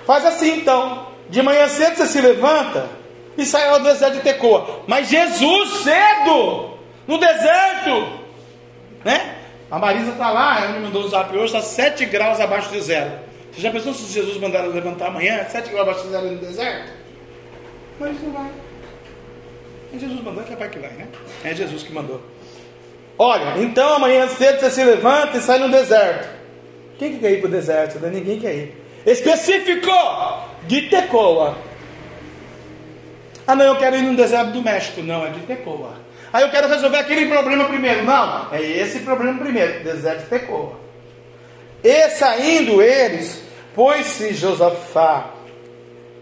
faz assim então. De manhã cedo você se levanta e sai ao deserto de Tecoa. Mas Jesus cedo, no deserto, né? A Marisa está lá, ela me mandou um zap hoje, está 7 graus abaixo de zero. Você já pensou se Jesus mandar levantar amanhã, sete abaixo zero no deserto? Mas não vai. É Jesus mandou, é capaz que vai, né? É Jesus que mandou. Olha, então amanhã cedo você se levanta e sai no deserto. Quem que quer ir para o deserto? Não, ninguém quer ir. Específico de Tecoa. Ah, não, eu quero ir no deserto do México. Não, é de Tecoa. Aí eu quero resolver aquele problema primeiro. Não, é esse problema primeiro. Deserto de Tecoa. E saindo eles, Pôs-se Josafá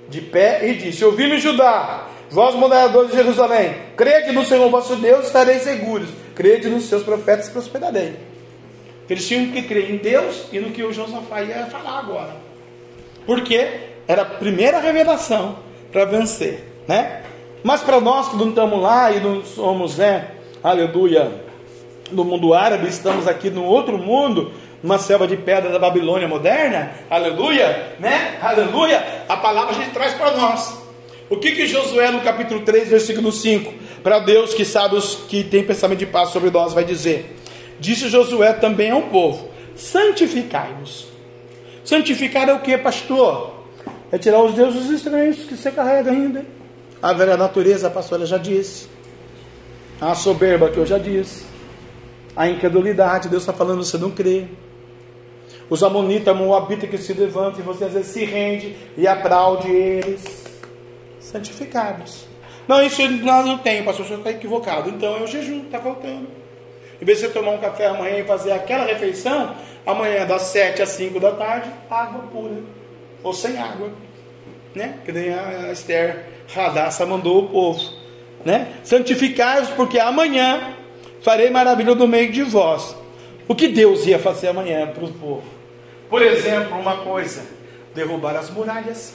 de pé e disse: Ouvi-me Judá, vós moderadores de Jerusalém, crede no Senhor vosso Deus, estareis seguros, crede nos seus profetas, prosperarei. Eles tinham que crer em Deus e no que o Josafá ia falar agora. Porque era a primeira revelação para vencer, né? Mas para nós que não estamos lá e não somos, né, aleluia, no mundo árabe, estamos aqui no outro mundo, uma selva de pedra da Babilônia moderna, aleluia, né? Aleluia, a palavra a gente traz para nós. O que que Josué no capítulo 3, versículo 5, para Deus que sabe os que tem pensamento de paz sobre nós, vai dizer: Disse Josué também ao povo: Santificai-vos. Santificar é o que, pastor? É tirar os deuses estranhos que você carrega ainda. A velha natureza, a pastora já disse. A soberba que eu já disse. A incredulidade, Deus está falando, você não crê. Os amonitas, moabitas que se levantam e você às vezes se rende e aplaude eles. Santificados. Não, isso nós não tem, pastor, o senhor está equivocado. Então é o jejum, está faltando. Em vez de você tomar um café amanhã e fazer aquela refeição, amanhã das 7 às 5 da tarde, água pura. Ou sem água. Né? Que nem a Esther Radassa mandou o povo. Né? Santificai-vos, porque amanhã farei maravilha no meio de vós. O que Deus ia fazer amanhã para o povo? Por exemplo, uma coisa: derrubar as muralhas.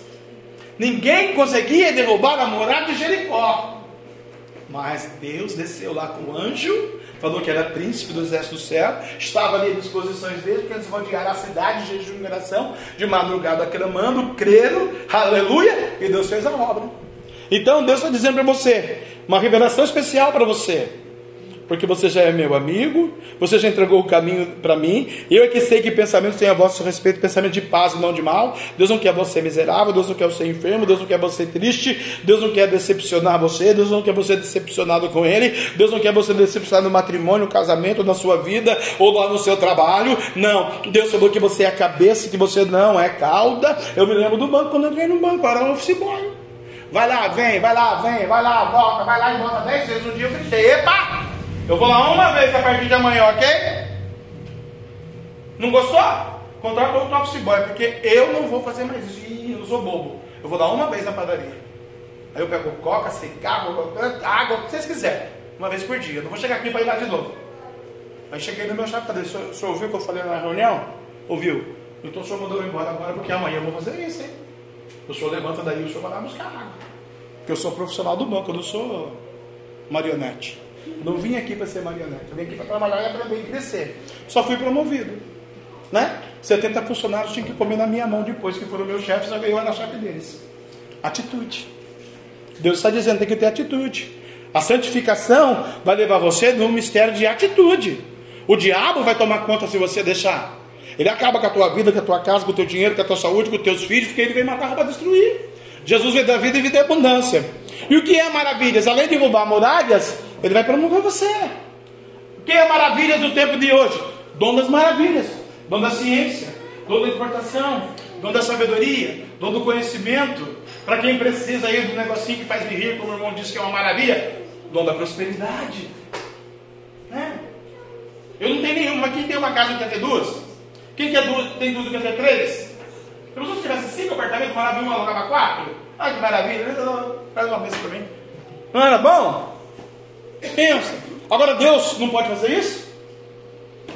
Ninguém conseguia derrubar a muralha de Jericó. Mas Deus desceu lá com o anjo, falou que era príncipe do exército do céu, estava ali à disposição deles, porque eles guiar a cidade de jejum e oração, de madrugada clamando, creram, aleluia, e Deus fez a obra. Então Deus está dizendo para você, uma revelação especial para você porque você já é meu amigo, você já entregou o caminho para mim, eu é que sei que pensamentos têm a vosso respeito, pensamento de paz e não de mal. Deus não quer você miserável, Deus não quer você enfermo, Deus não quer você triste, Deus não quer decepcionar você, Deus não quer você decepcionado com Ele, Deus não quer você decepcionado no matrimônio, no casamento, na sua vida ou lá no seu trabalho. Não, Deus falou que você é a cabeça, que você não é cauda. Eu me lembro do banco, quando eu entrei no banco, era um office boy. Vai lá, vem, vai lá, vem, vai lá, volta, vai lá e volta dez vezes um dia. Eu gritei, epa! Eu vou lá uma vez a partir de amanhã, ok? Não gostou? Contrata outro office boy, porque eu não vou fazer mais isso. Ih, eu sou bobo. Eu vou dar uma vez na padaria. Aí eu pego coca, cigarro, água, o que vocês quiserem. Uma vez por dia. Eu não vou chegar aqui para ir lá de novo. Aí cheguei no meu chefe e falei, o senhor, o senhor ouviu o que eu falei na reunião? Ouviu? Então o senhor mandou eu embora agora, porque amanhã eu vou fazer isso, hein? O senhor levanta daí, o senhor vai lá buscar água. Porque eu sou profissional do banco, eu não sou marionete. Não vim aqui para ser marionete, eu vim aqui para trabalhar e aprender e crescer. Só fui promovido. Né? 70 funcionários tinham que comer na minha mão depois que foram meus chefes, eu era chefe deles. Atitude. Deus está dizendo, tem que ter atitude. A santificação vai levar você num mistério de atitude. O diabo vai tomar conta se você deixar. Ele acaba com a tua vida, com a tua casa, com o teu dinheiro, com a tua saúde, com os teus filhos, porque ele vem matar para destruir. Jesus veio da vida e vida em abundância. E o que é maravilhas? Além de derrubar muralhas, ele vai promover você. Que é maravilhas do tempo de hoje? Dom das maravilhas, dom da ciência, dom da importação, dom da sabedoria, dom do conhecimento. Para quem precisa aí do negocinho que faz me rir, como o irmão disse que é uma maravilha, dom da prosperidade. Né? Eu não tenho nenhuma, mas quem tem uma casa quer ter duas? Quem quer duas, tem duas e quer ter três? Se eu tivesse cinco apartamentos, falava um, alugava quatro. Ah, que maravilha, faz uma vez para mim. Não era bom? Pensa. Agora Deus não pode fazer isso?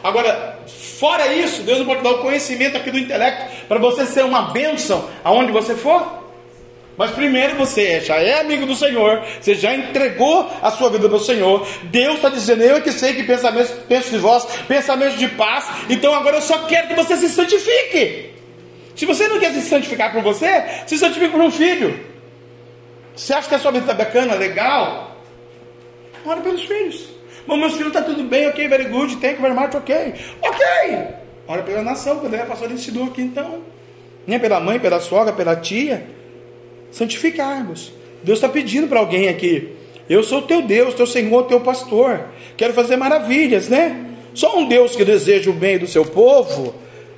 Agora, fora isso, Deus não pode dar o conhecimento aqui do intelecto para você ser uma bênção aonde você for? Mas primeiro você já é amigo do Senhor, você já entregou a sua vida para o Senhor. Deus está dizendo, eu que sei que pensamentos penso de vós, pensamentos de paz. Então agora eu só quero que você se santifique. Se você não quer se santificar por você, se santifique por um filho. Você acha que a sua vida está bacana, legal? Ora pelos filhos. Bom, meus filhos está tudo bem, ok, very good, thank you very much, ok. Ok. Ora pela nação, quando é pastor aqui então. Nem pela mãe, pela sogra, pela tia. Santificarmos. Deus está pedindo para alguém aqui. Eu sou teu Deus, teu Senhor, teu pastor. Quero fazer maravilhas, né? Só um Deus que deseja o bem do seu povo,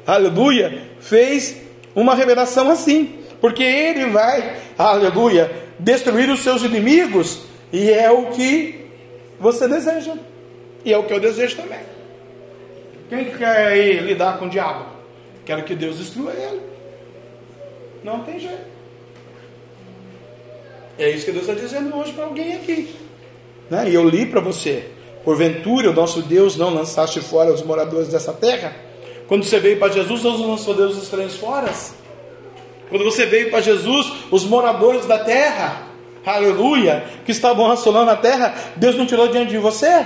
aleluia, fez uma revelação assim, porque ele vai, aleluia, destruir os seus inimigos, e é o que você deseja, e é o que eu desejo também. Quem quer ir lidar com o diabo? Quero que Deus destrua ele. Não tem jeito. É isso que Deus está dizendo hoje para alguém aqui. Né? E eu li para você. Porventura, o nosso Deus não lançaste fora os moradores dessa terra? Quando você veio para Jesus, Deus não lançou Deus estranhos fora. Quando você veio para Jesus, os moradores da terra, aleluia, que estavam assolando a terra, Deus não tirou diante de você?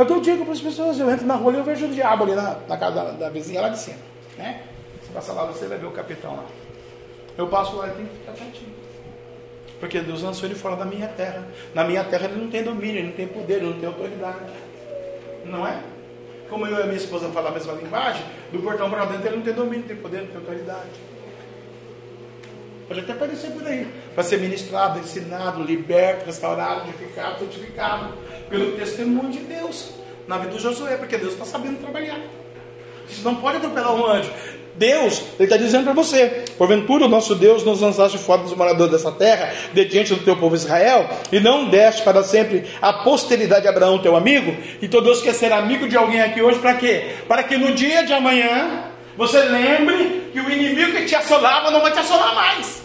É eu digo para as pessoas, eu entro na rua e eu vejo o diabo ali na, na casa da, da, vizinha lá de cima. Né? Você passa lá, você vai ver o capitão lá. Eu passo lá e tenho que ficar quietinho. Porque Deus lançou ele fora da minha terra. Na minha terra ele não tem domínio, ele não tem poder, ele não tem autoridade. Não é? Como eu e a minha esposa falam a mesma linguagem, do portão para dentro ele não tem domínio, não tem poder, não tem autoridade. Pode até aparecer por aí, para ser ministrado, ensinado, liberto, restaurado, edificado, santificado, pelo testemunho de Deus na vida do Josué, porque Deus está sabendo trabalhar. Você não pode atropelar um anjo. Deus, Ele está dizendo para você: porventura o nosso Deus nos lançaste fora dos moradores dessa terra, de diante do teu povo Israel, e não deste para sempre a posteridade de Abraão, teu amigo. Então Deus quer ser amigo de alguém aqui hoje para quê? Para que no dia de amanhã você lembre que o inimigo que te assolava não vai te assolar mais.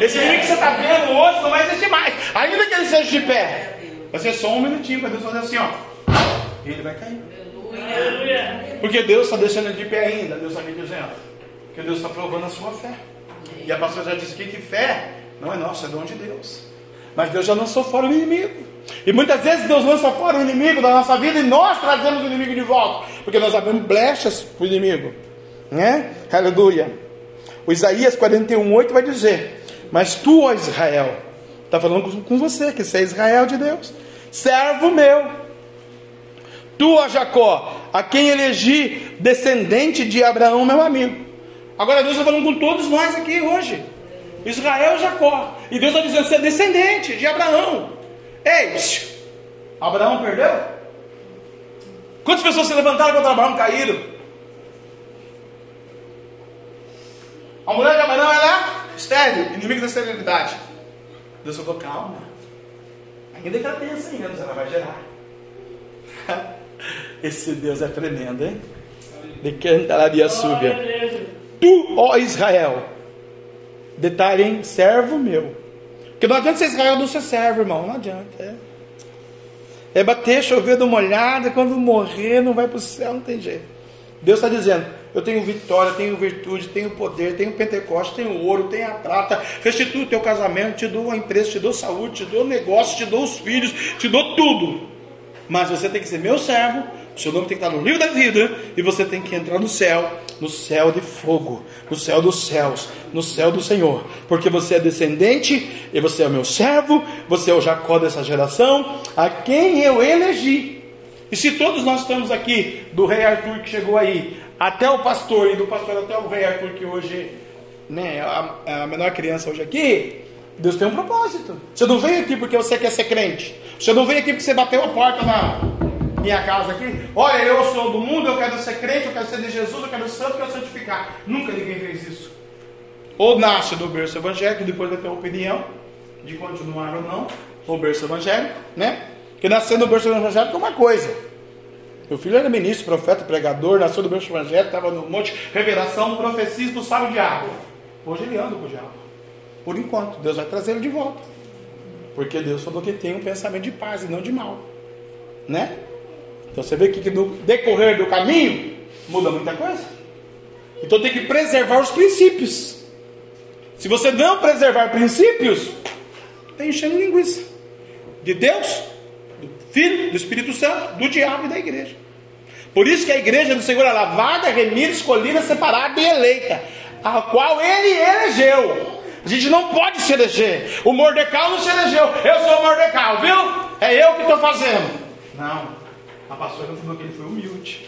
Esse inimigo que você está vendo hoje não vai existir mais, ainda que ele seja de pé. Vai ser só um minutinho para Deus fazer assim, ó. E ele vai cair. Porque Deus está deixando ele de pé ainda, Deus está me dizendo. Porque Deus está provando a sua fé. E a pastora já disse aqui que fé não é nossa, é dom de Deus. Mas Deus já lançou fora o inimigo. E muitas vezes Deus lança fora o inimigo da nossa vida e nós trazemos o inimigo de volta, porque nós abrimos brechas para o inimigo, né? Aleluia. O Isaías 41:8 vai dizer: Mas tu, ó Israel, está falando com você, que você é Israel de Deus, servo meu. Tu, ó Jacó, a quem elegi descendente de Abraão, meu amigo. Agora Deus está falando com todos nós aqui hoje. Israel Jacó. E Deus está dizendo: você é descendente de Abraão. Ei, Abraão perdeu? Quantas pessoas se levantaram contra Abraão caíram? A mulher de Abraão era estéreo, inimigo da esterilidade. Deus falou: calma. Ainda que ela tenha 100 anos, ela vai gerar. Esse Deus é tremendo, hein? De canta a via súbia. Tu, ó Israel, detalhe, hein? Servo meu porque não adianta ser Israel não ser servo, irmão. Não adianta. É, é bater, chover, dar uma olhada. Quando morrer, não vai para o céu, não tem jeito. Deus está dizendo: Eu tenho vitória, tenho virtude, tenho poder, tenho Pentecoste, tenho ouro, tenho a prata. Restituo o teu casamento, te dou a empresa, te dou saúde, te dou negócio, te dou os filhos, te dou tudo. Mas você tem que ser meu servo, o seu nome tem que estar no livro da vida e você tem que entrar no céu, no céu de fogo, no céu dos céus, no céu do Senhor, porque você é descendente e você é o meu servo, você é o Jacó dessa geração, a quem eu elegi. E se todos nós estamos aqui, do rei Arthur que chegou aí, até o pastor, e do pastor até o rei Arthur que hoje né, é a, é a menor criança hoje aqui, Deus tem um propósito. Você não veio aqui porque você quer ser crente. Você não veio aqui porque você bateu a porta na, minha casa aqui. Olha, eu sou do mundo, eu quero ser crente, eu quero ser de Jesus, eu quero ser santo, eu quero santificar. Nunca ninguém fez isso. Ou nasce do berço evangélico, depois vai ter a opinião de continuar ou não, o berço evangélico, né? Porque nascer no berço evangélico é uma coisa. Meu filho era ministro, profeta, pregador, nasceu do berço evangélico, estava no monte, revelação, profecismo, sabe o diabo. Hoje ele anda com o diabo. Por enquanto, Deus vai trazer ele de volta. Porque Deus falou que tem um pensamento de paz e não de mal. Né? Então você vê que no decorrer do caminho muda muita coisa. Então tem que preservar os princípios. Se você não preservar princípios, está enchendo linguiça. De Deus, do Filho, do Espírito Santo, do diabo e da igreja. Por isso que a igreja do Senhor é lavada, remida, escolhida, separada e eleita, a qual ele elegeu. A gente não pode se eleger. O Mordecai não se elegeu. Eu sou o Mordecai, viu? É eu que estou fazendo. Não. A pastora falou que ele foi humilde.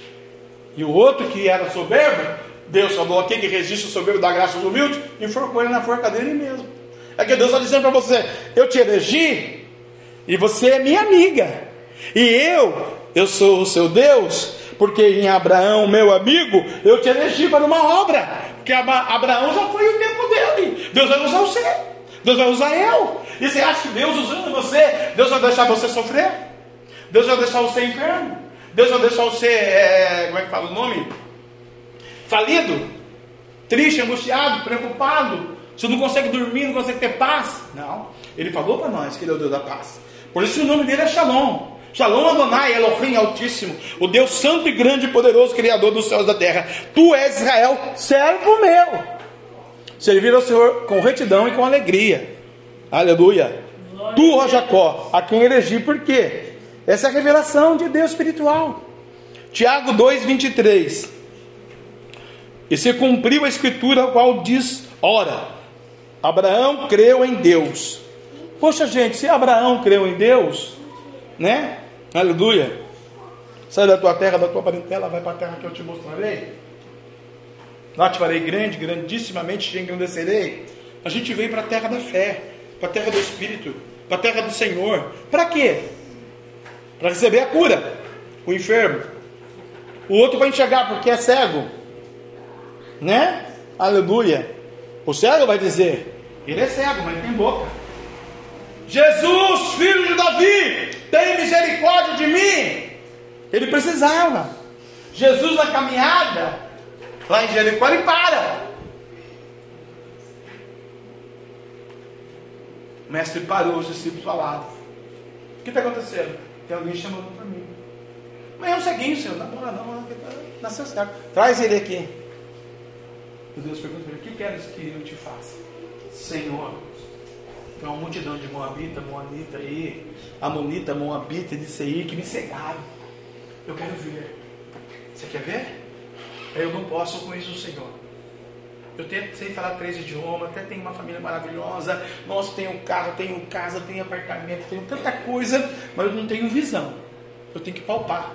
E o outro que era soberbo, Deus falou aqui que resiste o soberbo da graça dos humildes, enforcou ele na forca dele mesmo. É que Deus está dizendo para você: eu te elegi e você é minha amiga. E eu, eu sou o seu Deus, porque em Abraão, meu amigo, eu te elegi para uma obra. Porque Abraão já foi o tempo dele. Deus vai usar você. Deus vai usar eu. E você acha que Deus usando você, Deus vai deixar você sofrer? Deus vai deixar você enfermo? Deus vai deixar você, é, como é que fala o nome? Falido? Triste, angustiado, preocupado? Você não consegue dormir, não consegue ter paz? Não. Ele falou para nós que ele é o Deus da paz. Por isso o nome dele é Shalom. Shalom Adonai, Elohim Altíssimo, o Deus Santo e Grande e Poderoso, Criador dos céus e da terra. Tu és Israel, servo meu. Servir ao Senhor com retidão e com alegria. Aleluia. Tu, ó Jacó, a quem elegi, por quê? Essa é a revelação de Deus espiritual. Tiago 2,23. E se cumpriu a escritura, a qual diz: Ora, Abraão creu em Deus. Poxa, gente, se Abraão creu em Deus, né? Aleluia. Sai da tua terra, da tua parentela, vai para a terra que eu te mostrarei. Lá te farei grande, grandissimamente te engrandecerei. A gente veio para a terra da fé, para a terra do Espírito, para a terra do Senhor. Para quê? para receber a cura, o enfermo. O outro vai enxergar porque é cego, né? Aleluia. O cego vai dizer: Ele é cego, mas tem boca. Jesus, filho de Davi, tem misericórdia de mim. Ele precisava. Jesus na caminhada, lá em Jericó, ele para. O mestre parou, os discípulos falaram: O que está acontecendo? Tem alguém chamando para mim. Mas é o seguinte, senhor, não, não, não, nasceu certo. Traz ele aqui. Deus pergunta para ele: O que queres que eu te faça? Senhor, Tem uma multidão de Moabita, Moabita aí, Amonita, Moabita de Seir que me cegaram. Eu quero ver. Você quer ver? Eu não posso, eu conheço o Senhor. Eu tenho, sei falar três idiomas, até tenho uma família maravilhosa. Nossa, tenho carro, tenho casa, tenho apartamento, tenho tanta coisa, mas eu não tenho visão. Eu tenho que palpar.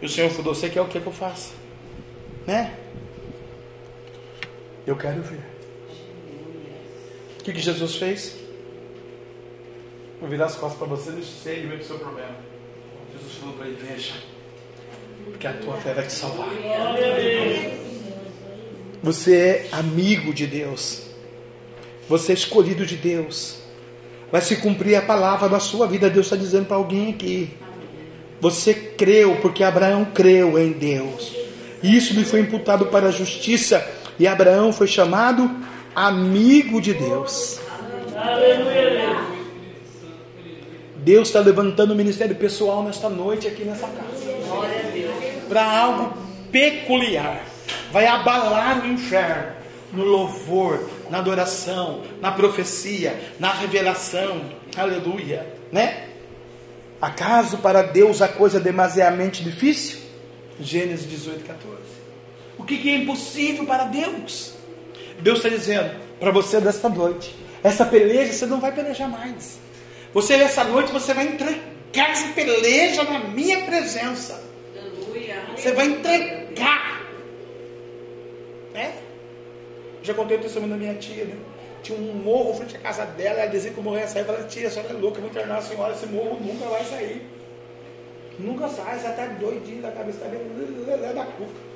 E o Senhor falou: Você quer o que, que eu faça? Né? Eu quero ver. O que, que Jesus fez? Vou virar as costas para você, você ele ver o seu problema. Jesus falou para ele: Veja, porque a tua fé vai te salvar. Você é amigo de Deus. Você é escolhido de Deus. Vai se cumprir a palavra da sua vida. Deus está dizendo para alguém aqui. Você creu, porque Abraão creu em Deus. E isso lhe foi imputado para a justiça. E Abraão foi chamado amigo de Deus. Deus está levantando o ministério pessoal nesta noite aqui nessa casa. Para algo peculiar vai abalar o inferno no louvor, na adoração, na profecia, na revelação. Aleluia, né? Acaso para Deus a coisa é demasiadamente difícil? Gênesis 18, 14. O que, que é impossível para Deus? Deus está dizendo para você desta noite: essa peleja você não vai pelejar mais. Você nessa noite você vai entregar essa peleja na minha presença. Você vai entregar é? Já contei o testemunho da minha tia, né? Tinha um morro frente à casa dela, ela dizia que o morro ia sair. Eu falei, tia, a senhora é louca, eu vou internar a senhora, esse morro nunca vai sair. Nunca sai, você está doidinho da cabeça, está dentro da cuca.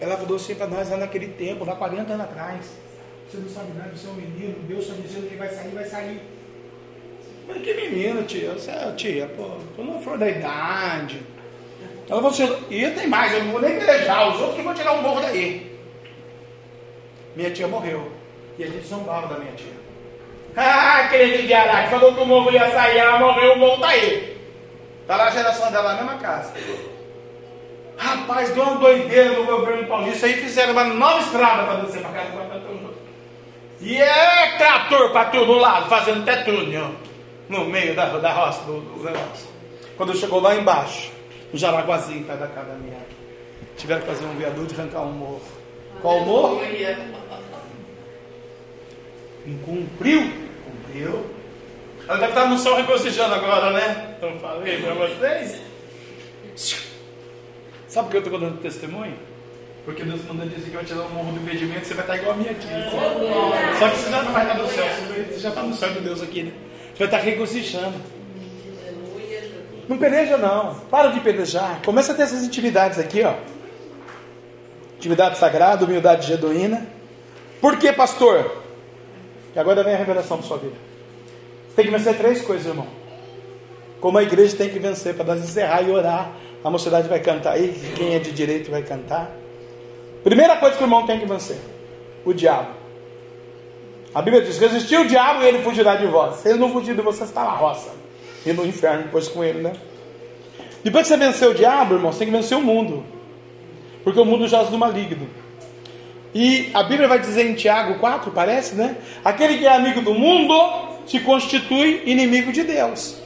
Ela falou assim para nós lá naquele tempo, há 40 anos atrás. Você não sabe nada, você é um menino, Deus está dizendo que vai sair, vai sair. Mas que menino, tia? Você, é, tia, pô, tu não for da idade. Ela falou assim, e tem mais, eu não vou nem pelejar, os outros que vão tirar um morro daí. Minha tia morreu. E a gente zombava da minha tia. Ah, aquele de Ará que falou que o morro ia sair, ela morreu, o morro está aí. Está lá a geração dela na mesma casa. Rapaz, deu uma doideira no governo paulista. Aí fizeram uma nova estrada para descer para casa do todo E é trator para todo lado, fazendo até túnel no meio da, da roça, do, do negócio. Quando chegou lá embaixo, no Jaraguazinho, é da casa da minha, tiveram que fazer um viaduto e arrancar um morro. Qual morro? Cumpriu? Cumpriu. Ela deve estar no céu regozijando agora, né? Então falei para vocês. Sabe por que eu estou contando testemunho? Porque Deus mandou dizer que vai tirar o morro do impedimento, você vai estar igual a mim aqui. Só que você já não vai estar no céu, você já está no céu de Deus aqui, né? Vai estar regozijando. Não peleja não, para de pelejar. Começa a ter essas intimidades aqui, ó. Intimidade sagrada, humildade genuína. Por que, pastor? E agora vem a revelação para sua vida. Você tem que vencer três coisas, irmão. Como a igreja tem que vencer para nós encerrar e orar. A mocidade vai cantar aí, quem é de direito vai cantar. Primeira coisa que o irmão tem que vencer: o diabo. A Bíblia diz: resistir o diabo e ele fugirá de vós. Se ele não fugir de você, está na roça. E no inferno depois com ele, né? Depois que você vencer o diabo, irmão, você tem que vencer o mundo. Porque o mundo jaz do maligno. E a Bíblia vai dizer em Tiago 4, parece, né? Aquele que é amigo do mundo se constitui inimigo de Deus.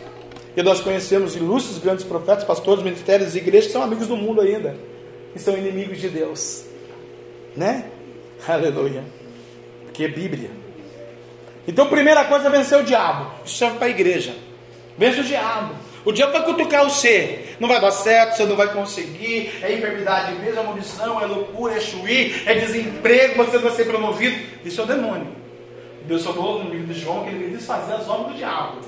E nós conhecemos ilustres grandes profetas, pastores, ministérios e igrejas que são amigos do mundo ainda, que são inimigos de Deus. Né? Aleluia. Porque é Bíblia. Então, primeira coisa é vencer o diabo. Isso serve para a igreja. Vence o diabo. O diabo vai cutucar você. Não vai dar certo, você não vai conseguir. É enfermidade mesmo, é munição, é loucura, é chuí, é desemprego, você não vai ser promovido. Isso é o demônio. Deus falou no livro de João que ele veio desfazer as obras do diabo.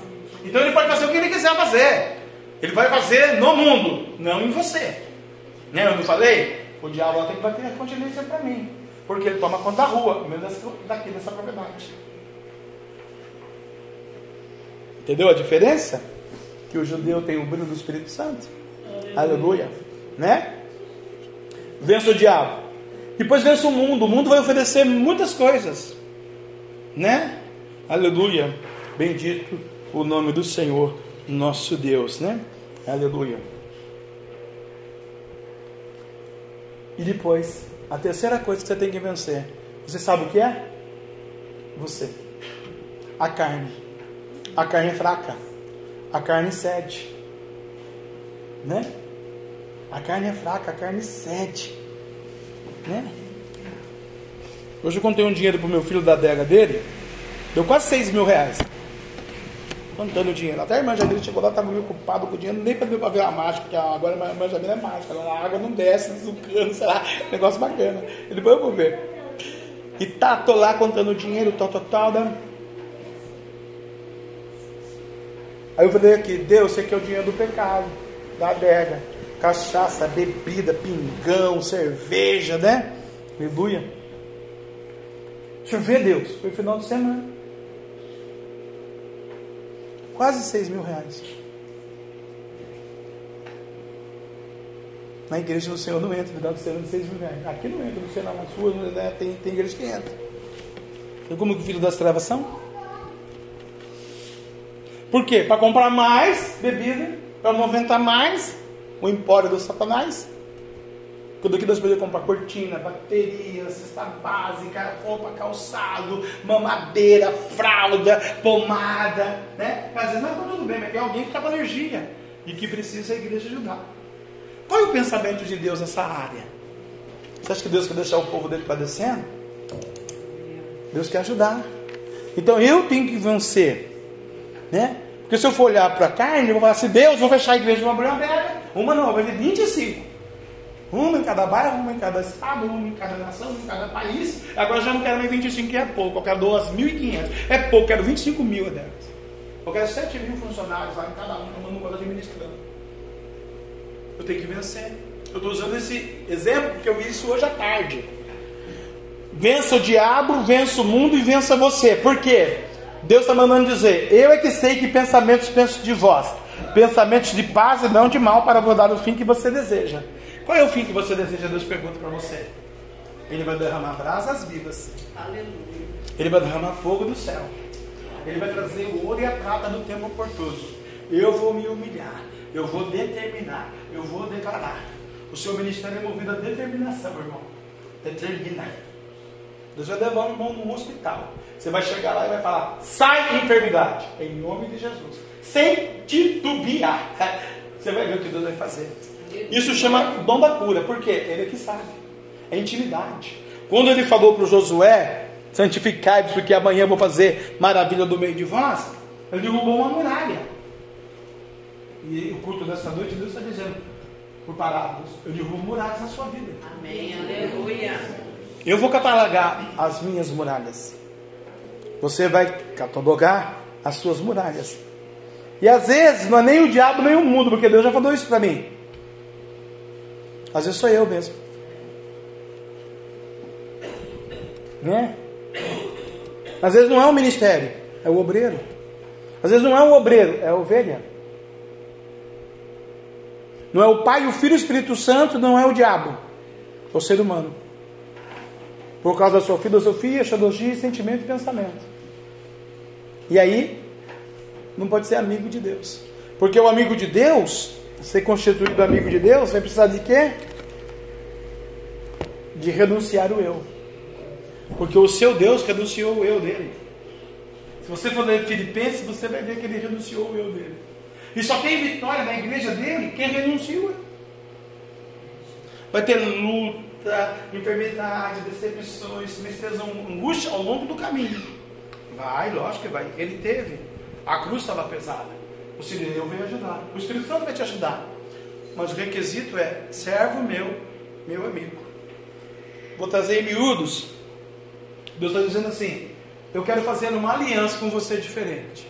Então ele pode fazer o que ele quiser fazer. Ele vai fazer no mundo, não em você. Né? Eu não falei? O diabo tem que bater a continência para mim. Porque ele toma conta da rua, mesmo daqui dessa propriedade. Entendeu a diferença? que o judeu tem o brilho do Espírito Santo. Aleluia. Né? Vença o diabo. Depois vença o mundo. O mundo vai oferecer muitas coisas. Né? Aleluia. Bendito o nome do Senhor, nosso Deus, né? Aleluia. E depois, a terceira coisa que você tem que vencer. Você sabe o que é? Você. A carne. A carne é fraca. A carne cede. Né? A carne é fraca, a carne cede. Né? Hoje eu contei um dinheiro pro meu filho da adega dele. Deu quase 6 mil reais. Contando o dinheiro. Até a irmã Jamila chegou lá, estava meio ocupado com o dinheiro, nem para ver ver a mágica, porque agora a irmã Jamila é mágica, a água não desce, sucando, sei lá, negócio bacana. E depois eu vou ver. E tá, tô lá contando o dinheiro, tal, tal, tal. Aí eu falei aqui, Deus, você quer o dinheiro do pecado, da adega. Cachaça, bebida, pingão, cerveja, né? Aleluia. O senhor vê Deus? Foi final de semana. Quase 6 mil reais. Na igreja do Senhor não entra, final de semana de 6 mil reais. Aqui não entra, não sei lá, na sua, né? tem, tem igreja que entra. Então como que o filho das trevas são? Por quê? Para comprar mais bebida, para movimentar mais o empório do Satanás. Quando aqui Deus poderia comprar cortina, bateria, cesta básica, roupa, calçado, mamadeira, fralda, pomada, né? Às vezes não está tudo bem, mas tem alguém que está com alergia e que precisa a igreja ajudar. Qual é o pensamento de Deus nessa área? Você acha que Deus quer deixar o povo dele padecendo? Deus quer ajudar. Então eu tenho que vencer, né? Porque se eu for olhar para a carne, eu vou falar assim: Deus, vou fechar a igreja de uma branca. Uma não, vai ter 25. Uma em cada bairro, uma em cada estado, uma em cada nação, uma em cada país. Agora já não quero nem 25, que é pouco. Eu quero 2.500. É pouco, eu quero 25 mil delas. Eu quero 7 mil funcionários lá em cada um, tomando conta administrando. Eu tenho que vencer. Eu estou usando esse exemplo porque eu vi isso hoje à tarde. Vença o diabo, vença o mundo e vença você. Por quê? Deus está mandando dizer: Eu é que sei que pensamentos penso de vós. Pensamentos de paz e não de mal para vos dar o fim que você deseja. Qual é o fim que você deseja? Deus pergunta para você. Ele vai derramar brasas vivas. Aleluia. Ele vai derramar fogo do céu. Ele vai trazer o ouro e a prata no tempo oportuno. Eu vou me humilhar. Eu vou determinar. Eu vou declarar. O seu ministério é movido a determinação, irmão. Determina. Deus vai levar o irmão no hospital. Você vai chegar lá e vai falar: sai enfermidade. Em nome de Jesus. Sem titubear. Você vai ver o que Deus vai fazer. Isso chama dom da cura, porque ele é que sabe. É intimidade. Quando ele falou para o Josué, santificai-vos, porque amanhã eu vou fazer maravilha do meio de vós, ele derrubou uma muralha. E o culto dessa noite, Deus está dizendo, por parábolas, eu derrubo muralhas na sua vida. Amém, aleluia. Eu vou catalogar as minhas muralhas. Você vai catalogar as suas muralhas. E às vezes não é nem o diabo nem o mundo, porque Deus já falou isso para mim. Às vezes sou eu mesmo. Né? Às vezes não é o ministério, é o obreiro. Às vezes não é o obreiro, é a ovelha. Não é o Pai, o Filho e o Espírito Santo, não é o diabo, é o ser humano. Por causa da sua filosofia, xadologia, sentimento e pensamento. E aí, não pode ser amigo de Deus. Porque o amigo de Deus ser constituído amigo de Deus, vai precisar de quê? De renunciar o eu. Porque o seu Deus renunciou o eu dele. Se você for ler Filipenses, você vai ver que ele renunciou o eu dele. E só tem vitória na igreja dele quem renuncia. Vai ter luta, enfermidade, decepções, tristeza, angústia ao longo do caminho. Vai, lógico que vai. Ele teve. A cruz estava pesada. O Sirineu veio ajudar. O Espírito Santo vai te ajudar. Mas o requisito é servo meu, meu amigo. Vou trazer em miúdos. Deus está dizendo assim: eu quero fazer uma aliança com você diferente.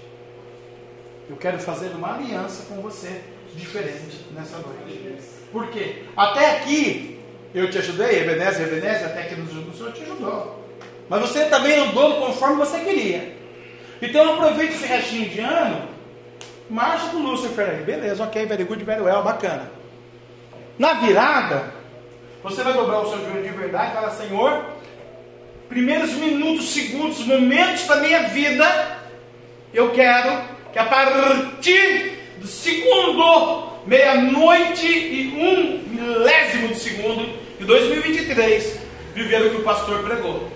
Eu quero fazer uma aliança com você diferente nessa noite. Por quê? Até aqui eu te ajudei, Ebenezer, Ebenezer, até aqui no Senhor te ajudou. Mas você também andou conforme você queria. Então aproveite esse restinho de ano Marcha com Lúcifer aí. Beleza, ok, very good, very well, bacana. Na virada, você vai dobrar o seu joelho de verdade e falar, Senhor, primeiros minutos, segundos, momentos da minha vida, eu quero que a partir do segundo, meia-noite e um milésimo de segundo de 2023, viver o que o pastor pregou.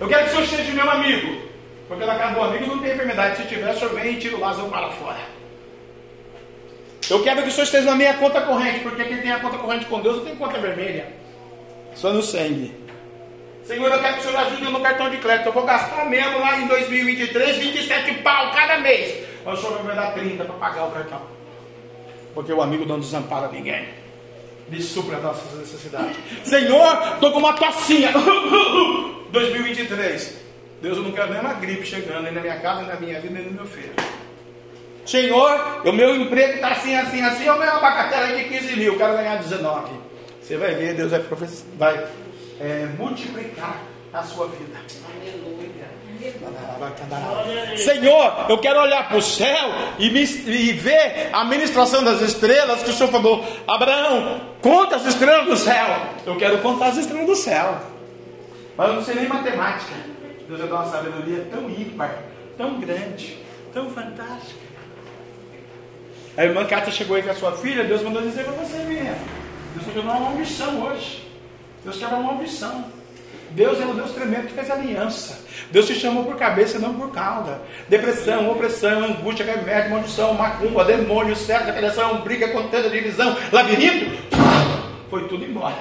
Eu quero que o Senhor seja meu amigo. Porque na casa do amigo não tem enfermidade. Se tiver, o senhor vem e tira o Lázaro para fora. Eu quero que o senhor esteja na minha conta corrente, porque quem tem a conta corrente com Deus não tem conta vermelha. Só no sangue. Senhor, eu quero que o senhor ajude no cartão de crédito. Eu vou gastar mesmo lá em 2023 27 pau cada mês. Mas o senhor vai me dar 30 para pagar o cartão. Porque o amigo não desampara ninguém. Ele supra as nossas necessidades. Senhor, estou com uma tocinha. 2023. Deus, eu não quero nem uma gripe chegando nem na minha casa, nem na minha vida, nem no meu filho. Senhor, o meu emprego está assim, assim, assim, eu ganho uma bacatela de 15 mil, eu quero ganhar 19. Você vai ver, Deus vai, vai é, multiplicar a sua vida. Senhor, eu quero olhar para o céu e, me, e, ver a ministração das estrelas que o Senhor falou. Abraão, conta as estrelas do céu. Eu quero contar as estrelas do céu. Mas eu não sei nem matemática. Deus vai dar uma sabedoria tão ímpar, tão grande, tão fantástica. A irmã Cátia chegou aí com a sua filha, Deus mandou dizer para você, minha. Deus deu uma missão hoje. Deus quer uma missão. Deus é um Deus tremendo que fez aliança. Deus te chamou por cabeça, não por cauda. Depressão, opressão, angústia, remédio, maldição, macumba, demônio, certa, criação, briga, contenda, divisão, labirinto. Foi tudo embora.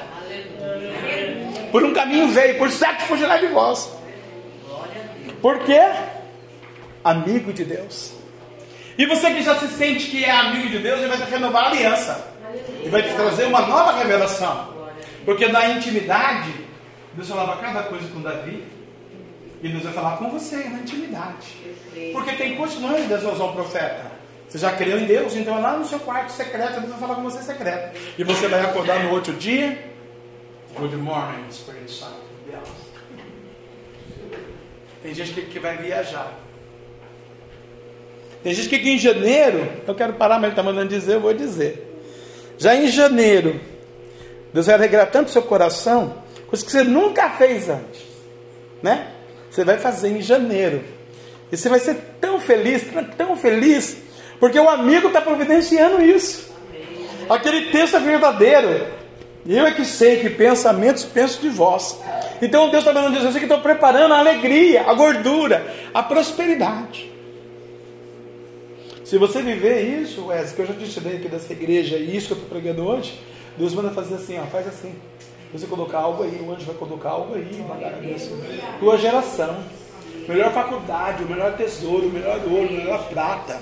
Por um caminho veio, por sete fugirá de vós. Por quê? Amigo de Deus. E você que já se sente que é amigo de Deus, ele vai te renovar a aliança. E vai te trazer uma nova revelação. Porque na intimidade, Deus falava cada coisa com Davi. E Deus vai falar com você na intimidade. Porque tem coisas que não é Deus usar um profeta. Você já creu em Deus, então é lá no seu quarto secreto, Deus vai falar com você secreto. E você vai acordar no outro dia. Good morning, Spirit Son. Tem gente que, que vai viajar. Tem gente que aqui em janeiro, eu quero parar, mas ele está mandando dizer, eu vou dizer. Já em janeiro, Deus vai alegrar tanto o seu coração, coisa que você nunca fez antes, né? Você vai fazer em janeiro. E você vai ser tão feliz, tão feliz, porque o amigo está providenciando isso. Aquele texto é verdadeiro. Eu é que sei que pensamentos penso de vós. Então Deus está mandando dizer assim que estou preparando a alegria, a gordura, a prosperidade. Se você viver isso, Wesley, que eu já te ensinei aqui dessa igreja, isso que eu estou pregando hoje, Deus manda fazer assim, ó, faz assim. Você colocar algo aí, o anjo vai colocar algo aí, Tua geração, melhor faculdade, o melhor tesouro, o melhor ouro, o melhor prata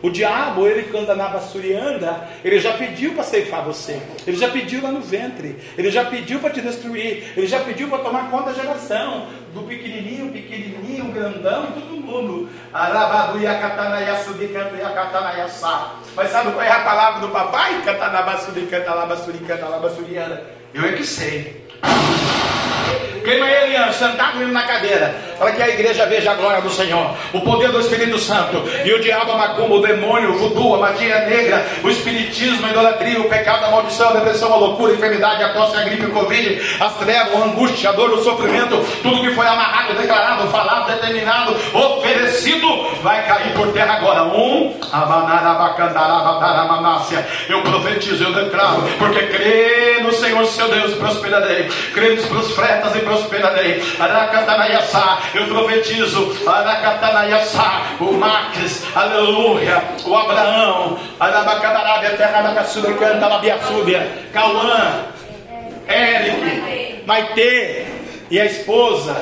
o diabo, ele quando na anda, ele já pediu para ceifar você. Ele já pediu lá no ventre. Ele já pediu para te destruir. Ele já pediu para tomar conta da geração. Do pequenininho, pequenininho, grandão e todo mundo. Mas sabe qual é a palavra do papai? Eu é que sei. Queima ele, sentado na cadeira, para que a igreja veja a glória do Senhor, o poder do Espírito Santo, e o diabo, a macumba, o demônio, o voodoo, a magia negra, o espiritismo, a idolatria, o pecado, a maldição, a depressão, a loucura, a enfermidade, a tosse, a gripe, o covid, as trevas, a angústia, a dor, o sofrimento, tudo que foi amarrado, declarado, falado, determinado, oferecido, vai cair por terra agora. Um, eu profetizo, eu declaro, porque crê no Senhor seu Deus, prosperarei, crê nos profetas e prosperarei. Eu profetizo, o Max, aleluia, o Abraão, Cauã, Eric, Maite e a esposa.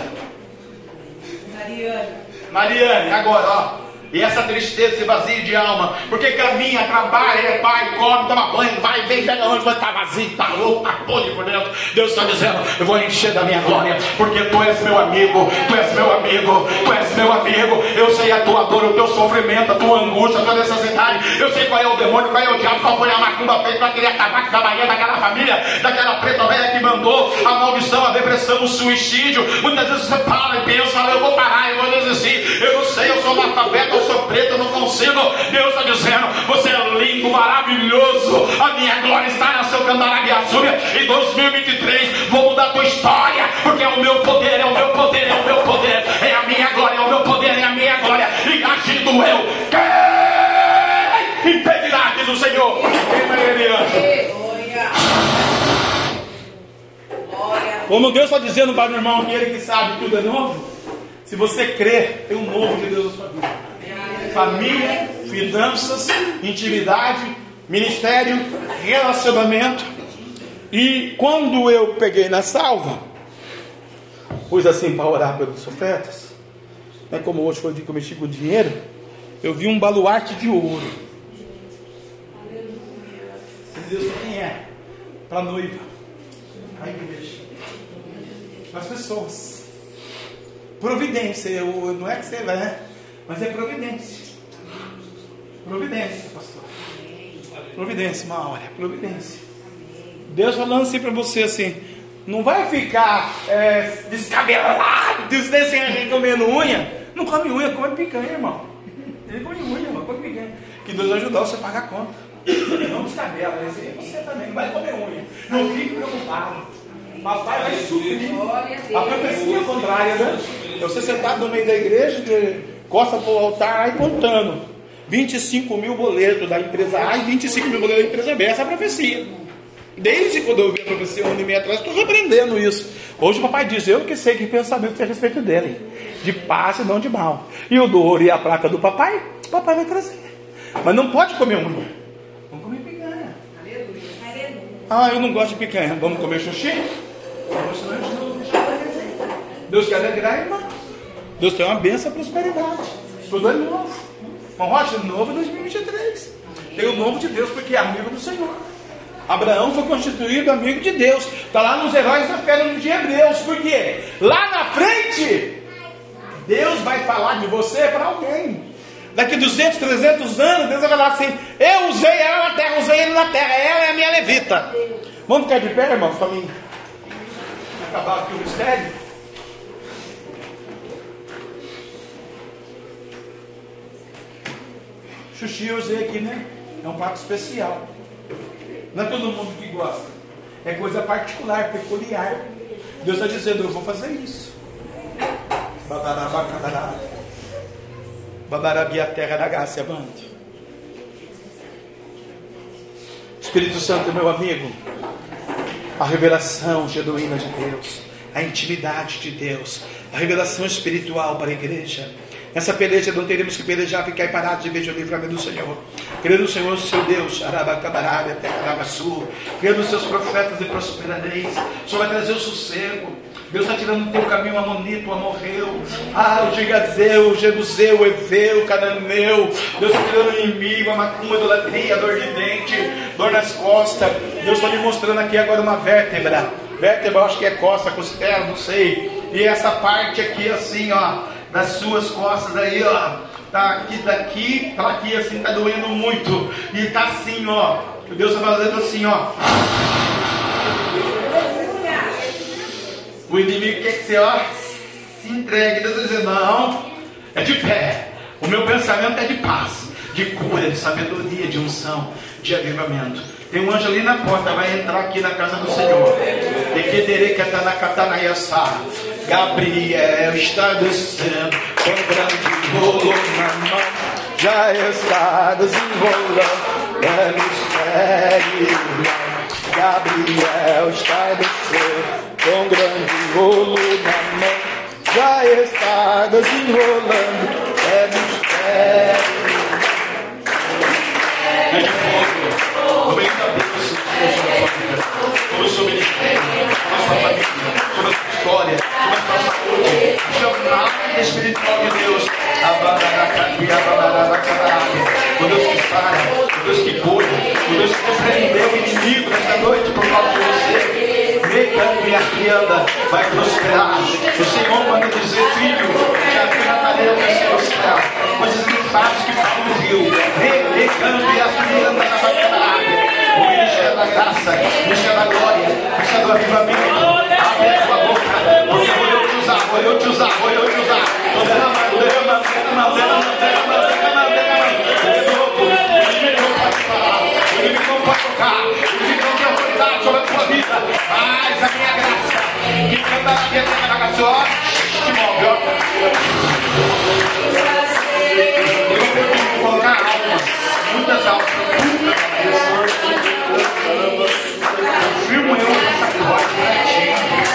Mariane. Mariane, agora, ó. E essa tristeza, esse vazio de alma, porque caminha, trabalha, é pai, come, toma banho, vai, vem, pega onde, mas está vazio, está louco, está podre por dentro. Deus está dizendo: Eu vou encher da minha glória, porque tu és meu amigo, tu és meu amigo, tu és meu amigo. Eu sei a tua dor, o teu sofrimento, a tua angústia, a tua necessidade. Eu sei qual é o demônio, qual é o diabo, qual foi a macumba feita para querer acabar com a Bahia daquela família, daquela preta velha que mandou a maldição, a depressão, o suicídio. Muitas vezes você para e pensa: Eu vou parar, eu vou desistir. Eu não sei, eu sou analfabeto eu sou preto, eu não consigo. Deus está dizendo: você é lindo, maravilhoso. A minha glória está na seu Candarabiaçúbia. Em 2023 vou mudar a tua história, porque é o meu poder, é o meu poder, é o meu poder, é a minha glória, é o meu poder, é a minha glória. E agindo eu, quem impedirá, diz o Senhor? Como Deus está dizendo para o irmão que ele que sabe tudo é novo. Se você crer, tem um novo de Deus na sua vida. Família, finanças, intimidade, ministério, relacionamento. E quando eu peguei na salva, pus assim para orar pelos ofertas, né, como hoje foi o dia que eu mexi com dinheiro, eu vi um baluarte de ouro. Deus quem é? Para a noiva, a igreja, as pessoas. Providência, eu, não é que você vai, né? Mas é providência. Providência, pastor. Providência, uma hora, providência. Deus falando assim para você assim, não vai ficar é, descabelado, desdesenhando, comendo unha. Não come unha, come picanha, irmão. Ele come unha, irmão, come picanha. Que Deus vai ajudar você a pagar a conta. Não descabela, você também vai comer unha. Não fique preocupado. Papai vai suprir. A profecia contrária, né? É você sentado no meio da igreja, costa para o altar, aí contando. 25 mil boletos da empresa A e 25 mil boletos da empresa B. Essa é a profecia. Desde quando eu vi a profecia um ano e meio atrás, estou repreendendo isso. Hoje o papai diz, eu que sei que pensamento tem a respeito dele. De paz e não de mal. E o do ouro e a placa do papai, o papai vai trazer. Mas não pode comer unha. Vamos comer picanha. Ah, eu não gosto de picanha. Vamos comer xuxi? Deus quer alegrar, irmão. Deus tem uma benção, prosperidade. Tudo é novo. Uma rocha novo 2023. Tem o novo de Deus, porque é amigo do Senhor. Abraão foi constituído amigo de Deus. Está lá nos heróis da fé de Hebreus. Por quê? Lá na frente, Deus vai falar de você para alguém. Daqui 200, 300 anos, Deus vai falar assim: Eu usei ela na terra, usei ele na terra. Ela é a minha levita. Vamos ficar de pé, irmãos, para mim acabar aqui o mistério. Xuxi eu usei aqui, né? É um prato especial. Não é todo mundo que gosta. É coisa particular, peculiar. Deus está dizendo, eu vou fazer isso. Badarabacadara. Badarabia terra da Gácia, bando. Espírito Santo, meu amigo a revelação genuína de Deus, a intimidade de Deus, a revelação espiritual para a igreja. Nessa peleja não teremos que pelejar, ficar parados e ver o livramento do Senhor. Crê no Senhor, seu Deus, Arabacabarabia, Tecarabaçu. Crê nos seus profetas e prosperareis. O Senhor vai trazer o sossego. Deus está tirando do teu caminho amonito, amorreu. Ah, o Gigazeu, o Jebuseu, o Eveu, o Cananeu. Deus está tirando o inimigo, a macumba, a idolatria, a dor de dente, dor nas costas. Deus está me mostrando aqui agora uma vértebra. Vértebra, acho que é costa, costela, não sei. E essa parte aqui, assim, ó, das suas costas aí, ó. Tá aqui, daqui, tá aqui, assim, tá doendo muito. E tá assim, ó. Deus está fazendo assim, ó. O inimigo quer que você ó, se entregue. Deus está dizendo, não, é de pé. O meu pensamento é de paz, de cura, de sabedoria, de unção, de avivamento. Tem um anjo ali na porta, vai entrar aqui na casa do Senhor. Gabriel está descendo com grande rolo na mão. Já está desenrolando, é mistério. Gabriel está descendo com grande rolo na mão, já está desenrolando, espiritual de Deus. O Deus que sai, o Deus que cuida, o Deus que repreendeu o inimigo nesta noite por causa de você pecando e a crianda vai prosperar. O Senhor manda dizer, filho, já vi na tarefa do céu, coisas que faz que no rio, pecando e a crianda na batalha. O ministério da graça, o ministério da glória, o ministério do avivamento. Abre a sua boca, porque vou eu usar, vou eu te usar, vou eu te usar. Vou derramar, derramar, derramar, derramar, derramar, derramar. O não pode falar, o inimigo não pode tocar, o não tem autoridade sobre a sua vida. Mas a minha graça, que canta na vida da graça, ó, te move, ó. Eu vou ter que colocar almas, muitas almas, eu filmo eu nessa corte, e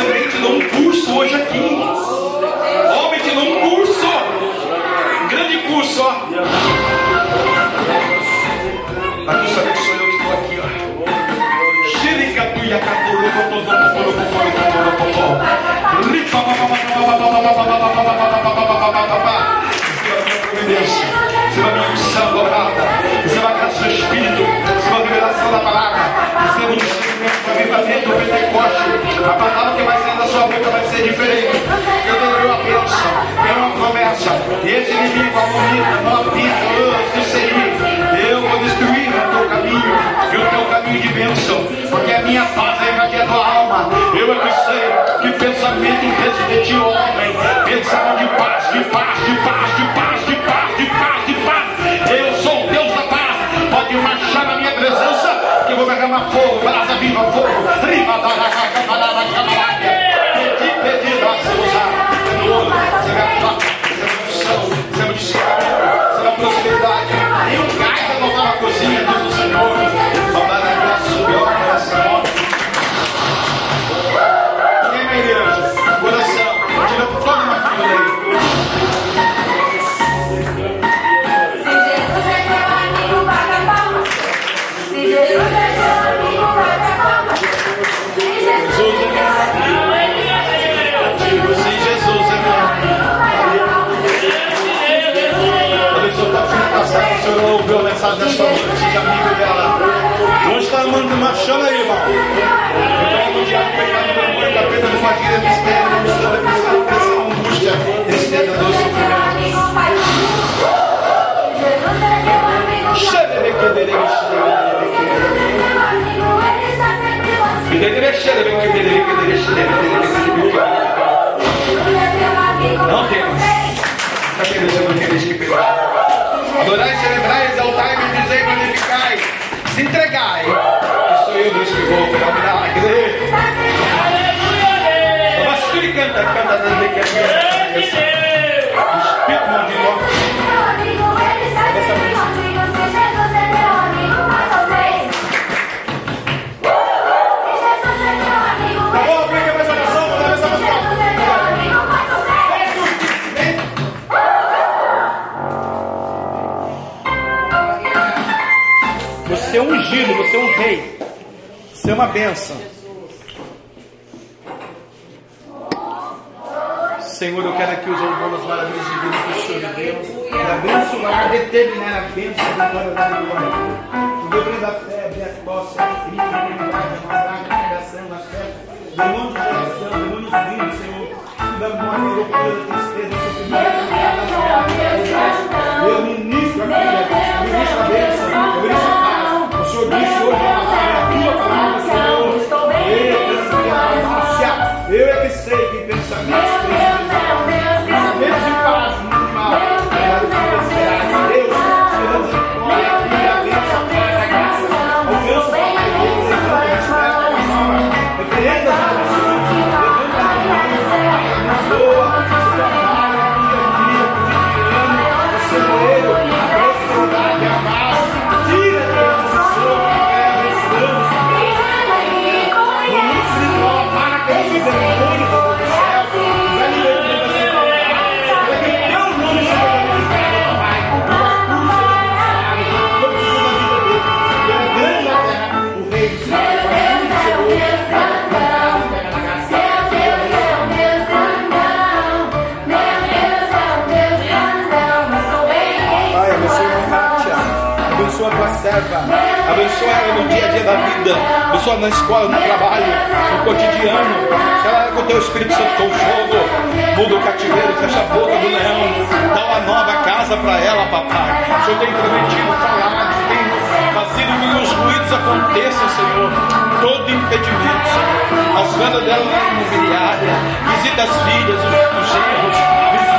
também te dou um curso hoje aqui. Homem, te dou um curso. Um grande curso, ó. Tu saber que sou eu que estou aqui, ó. Xericatu e acaturu, cotodoro, cotodoro, cotodoro, Ripa, Você vai me usar dobrada. Você do Espírito, receba a revelação da palavra, o discernimento do avivamento do Pentecoste. A palavra que vai sair da sua boca vai ser diferente. Eu tenho uma bênção, é uma promessa. Esse inimigo, a bonita, não apita, oh, se Eu vou destruir o teu caminho e o teu caminho de bênção, porque a minha paz é a tua alma. Eu é que sei que pensamento desse de ti, homem, pensamento de paz, de paz, de paz, de paz, de paz, Pode marchar na minha presença, que eu vou derramar fogo, brasa viva, fogo. Riva da raca, camarada, camarada. Pedi, pedi, nossa, usar. Você vai atuar, você vai unção, você vai discernimento, você vai prosperidade. E o gás da nova cozinha, Deus do Senhor. Vamos dar a graça, subir a oração. A seja amigo dela. Onde está mandando marchando aí, irmão? O diabo pecado do demônio, capeta do mistério, mistério, mistério, uma bênção. Senhor, eu quero aqui os louvores maravilhosos divinos que o Senhor me deu. Para abençoar, determinar a bênção da glória da glória. O dobro da fé, as postas, a crise, a liberdade, a maldade, a negação, a fé. Demônios de geração, demônios vindos, Senhor. Da morte, loucura, da tristeza, sofrimento. Eu ministro aqui, eu ministro a bênção, eu ministro a paz. O Senhor disse hoje é. Eu, é que sei que pensamentos pensamentos abençoa ela no dia a dia da vida, abençoa na escola, no trabalho, no cotidiano. Ela com o teu Espírito Santo com fogo, muda o cativeiro, fecha a boca do leão, dá uma nova casa para ela, papai. O Senhor tem prometido, falado, tem que os ruídos aconteçam, Senhor. Todo impedimento, Senhor. As vendas dela na imobiliária, visita as filhas, os, os genros,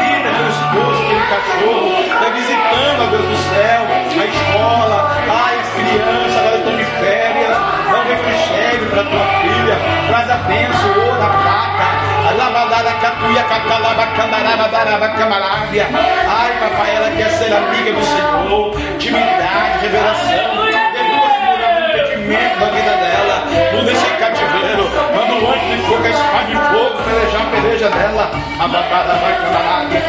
esposo, aquele cachorro, está visitando, ó Deus do céu, a escola, ai, as crianças, agora estão de férias, dá um refrigério para tua filha, traz a bênção, ouro, a prata, a lavadada, catuia, catalaba, camaraba, daraba, camarábia. Ai, papai, ela quer ser amiga do Senhor, intimidade, revelação, reduz o impedimento da vida dela, muda esse cativeiro, manda um anjo de fogo, a espada de fogo, pelejar a peleja dela, a babada vai camarada,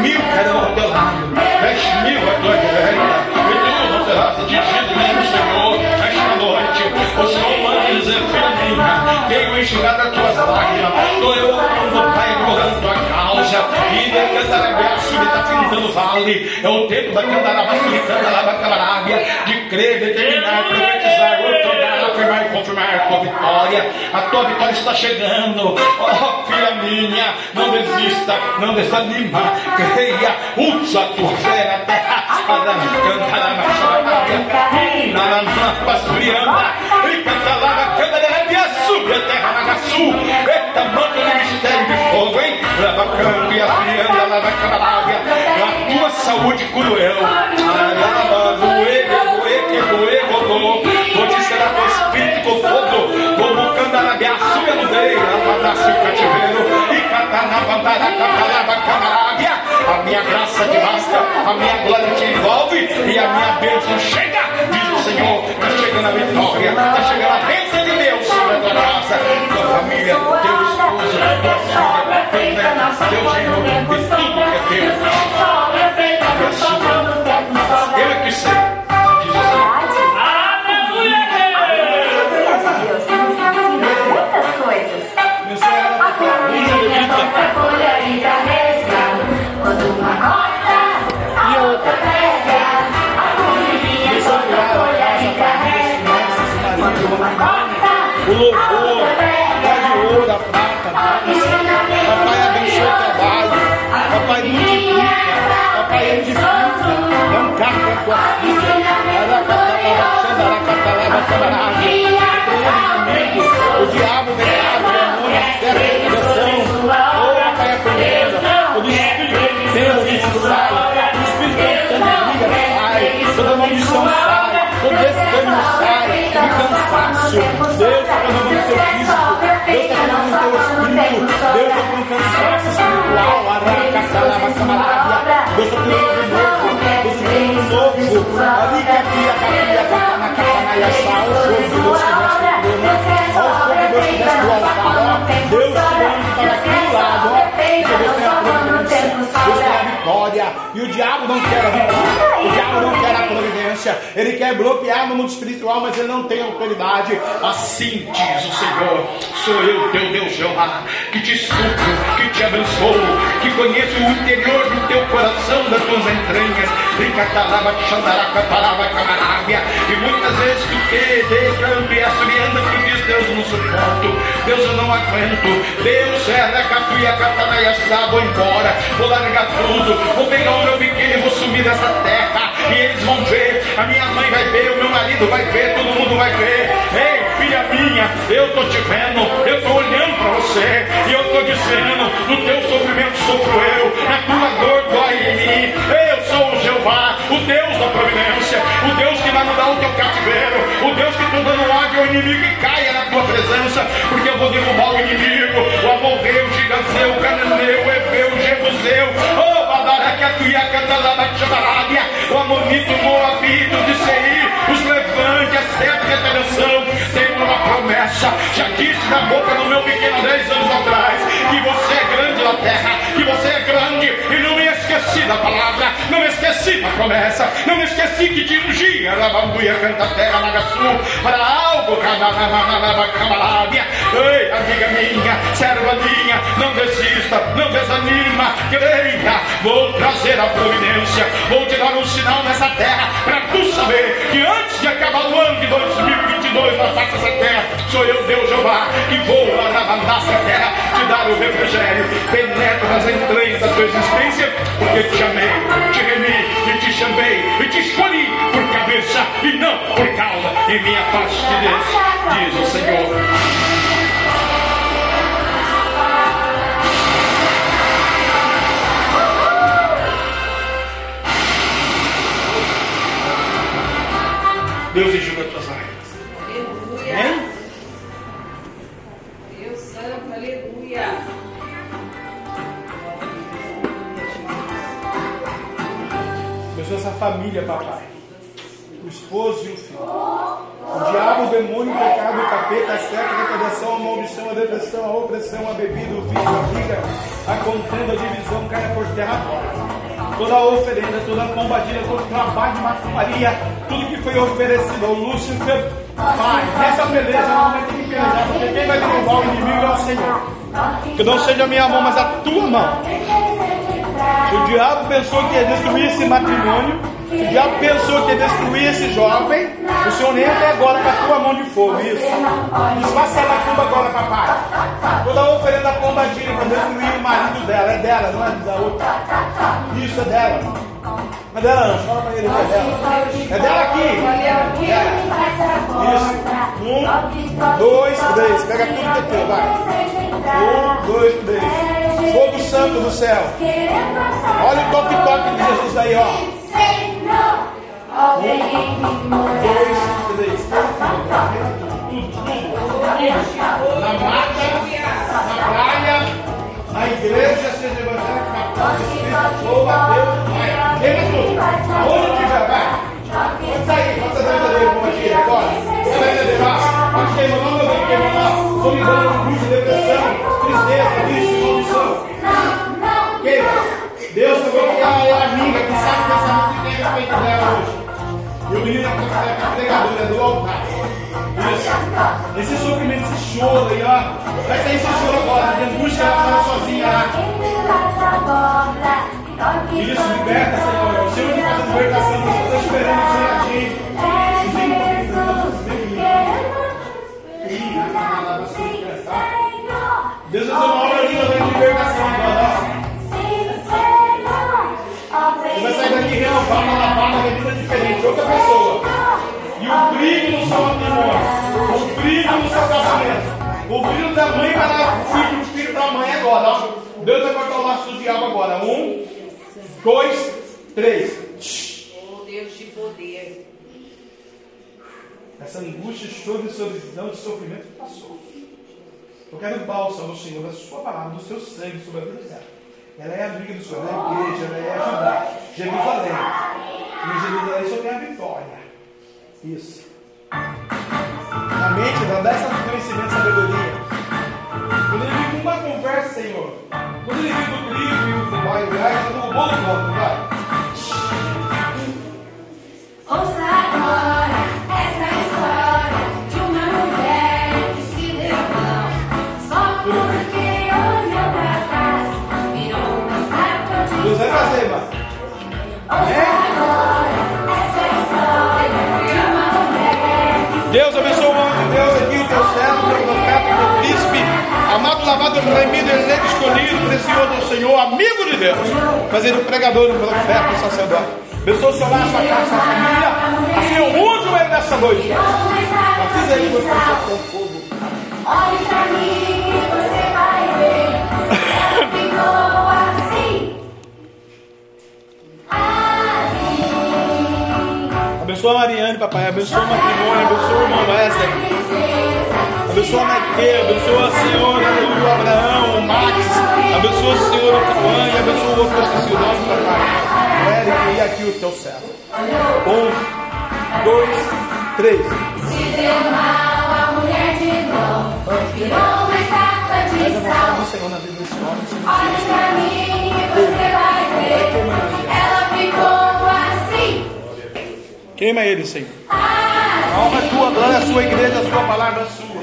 mil cairão ao teu lado, dez mil à tua direita, e tu não serás atingido nem Senhor, esta noite, o Senhor manda dizer, filha minha, tenho enxugado as tuas lágrimas, estou eu orando, Pai, orando tua causa. E de Cantarabiaçu, ele está pintando vale. É o tempo da Cantarabiaçu, de Cantarabiaçu, de crer, determinar, profetizar, otorgar, afirmar e confirmar a tua vitória. A tua vitória está chegando. Oh, filha minha, não desista, não desanima. Creia, usa a tua fé na terra. Pastoreanda, e cantalava, cantarabiaçu, a terra na sul. Eita, manto de mistério de fogo, hein? Lavacambi, a frianda, lavacarábia. A tua saúde cruel. Vou te fogo. Como candarabiaçu, eu dei. Lavadaço o cativeiro. E catanavandara, catalava, camarábia. A minha graça te basta, a minha glória te envolve e a minha bênção chega, diz o Senhor. Está chegando a vitória, está chegando a bênção de Deus sobre a tua casa, tua família, teu esposo, tua filha, teu neto, teu genro, de tudo que é teu. Eu é que sei, O a louvor, pega. de ouro, a prata, Deus. Papai abençoa o trabalho. Papai multiplica. Papai edifica. Dá um carro para tua filha. Aracatalaba, xandaracatalaba, camarada. Repreende o inimigo. O diabo, o pecado, o demônio, a fé, a perdição. Oh, papai, aprenda. O Espírito de Deus isso sai. O Espírito de briga sai. Toda maldição sai. Todo desânimo sai. De cansaço. Deus novo. Novo. Ali que aqui, e. O fogo Deus que o fogo de Deus que desce do altar. Ó, Deus tirando para aquele lado. Ó, porque Deus tem a providência. Deus tem a vitória. E o diabo não quer a vitória. O diabo não quer a providência. Ele quer bloquear no mundo espiritual, mas ele não tem autoridade. Assim diz o Senhor: Sou eu, teu Deus Jeová, que te supro, que abençoo, que conheço o interior do teu coração, das tuas entranhas. Ricatalaba, xandaraca, parava, camarábia. E muitas vezes tu te decambi, assobiando, tu diz: Deus, eu não suporto, Deus, eu não aguento. Deus, é da catuia, catanayaçá, vou embora, vou largar tudo, vou pegar o meu e vou sumir dessa terra. E eles vão ver, a minha mãe vai ver, o meu marido vai ver, todo mundo vai ver. Ei, filha minha, eu tô te vendo, eu tô olhando você, e eu tô dizendo: no teu sofrimento sofro eu, na tua dor dói em mim. Eu sou o Jeová, o Deus da providência, o Deus que vai mudar o teu cativeiro, o Deus que tu dando ódio ao inimigo que caia na tua presença, porque eu vou derrubar o inimigo, o amorreu, o giganteu, o cananeu, o ebeu, o jebuseu, oh, o amonito, o moabito de Seir, os a seta de redenção, tem uma promessa, já disse na boca do meu pequeno 10 anos atrás, que você é grande na terra, que você é grande, e não esqueci da palavra, não me esqueci da promessa, não me esqueci que te ungia, Rabanduia, canta terra, Nagasul, para algo, camarábia, ei, amiga minha, serva minha, não desista, não desanima, creia, vou trazer a providência, vou te dar um sinal nessa terra, para tu saber que antes de acabar o ano de 2022 na face dessa terra, sou eu, Deus Jeová, que vou na essa terra, te dar o refrigério, penetra nas entranhas da tua existência, porque te amei, te remi, e te chamei, e te escolhi por cabeça e não por cauda, e minha parte de Deus, diz o Senhor. Deus enxuga Essa família, papai. O esposo e o filho. O diabo, o demônio, o pecado, o capeta, a seta, a recordação, a maldição, a depressão, a opressão, a bebida, o vício, a briga, a contenda, a divisão caia por terra. Toda a oferenda, toda a bombadilha, todo trabalho de macumbaria, tudo que foi oferecido ao Lúcifer, Pai, nessa beleza não vai ter que pelejar, porque quem vai derrubar o inimigo é o Senhor. Que não seja a minha mão, mas a tua mão. O diabo pensou que ia destruir esse matrimônio. O diabo pensou que ia destruir esse jovem. O Senhor entra agora com a tua mão de fogo. Isso. Desfaça a macumba agora, papai. Toda oferenda combadinha para destruir o marido dela. É dela, não é da outra. Isso é dela. Não é dela não. Fala para ele que é dela. É dela aqui. Dela. Isso. Um, dois, três. Pega tudo que é teu, vai. Um, dois, três. Santo do céu. Olha o toque-toque de Jesus aí, ó. Dois, três. Na mata, na praia, na igreja, seja evangélica, católica, louva a Deus. Vai. Queima tudo. Onde tiver, vai. Sair, pode sair da verdadeira como aqui, agora. Você vai entender, vai. Pode queimar, não, não tem queimar, não. Solidão, cruz, depressão, tristeza, vício, maldição. Deus falou que ela é amiga, que sabe pensamento que tem a feito dela hoje. E o menino é pregador, é do altar. Isso. Esse sofrimento, esse choro aí, ó. Vai sair esse choro agora. De angústia, ela estava sozinha lá. Isso, liberta, Senhor. O Senhor que faz a libertação, você está esperando o Senhor agir. Deus fazer uma obra linda de libertação pessoa. E o brilho no seu matrimônio, o brilho no seu casamento, o brilho da mãe vai dar o filho, o filho da mãe agora. Ó. Deus vai cortar o laço do diabo agora. Um, dois, três. Oh Deus de poder. Essa angústia, choro e solidão de sofrimento passou. Eu quero bálsamo, Senhor, da sua palavra, do seu sangue sobre a vida dela. Ela é amiga do Senhor, ela é igreja, ela é Judá, Jerusalém. Em Jerusalém só tem a vitória. Isso. Na mente, dá esse conhecimento, sabedoria. Quando ele vem com uma conversa, Senhor, quando ele vem o brilho e o vai, não vou no vai. Ouça agora Deus abençoe o nome de Deus aqui, teu servo, teu profeta, teu príncipe, amado, lavado, remido, eleito, escolhido, precioso ao Senhor, amigo de Deus, fazer o pregador, profeta, sacerdote. Abençoe o seu lar, sua casa, sua família. Assim eu uso ele nessa noite. Batiza de você sal. com fogo. Olhe pra mim Abençoa a Mariane, papai. Abençoa o matrimônio, abençoa o irmão Wesley. Abençoa a Maquê, abençoa a senhora, o Abraão, o Max. Abençoa o senhor, o Cauã e abençoa o outro que eu esqueci o nome, papai. O Eric e aqui o teu servo. Um, dois, três. Se deu mal a mulher de novo. Virou uma estátua de sal. Olhe pra mim Queima ele, Senhor. A alma é tua, glória é a sua, igreja é a sua, palavra é a sua.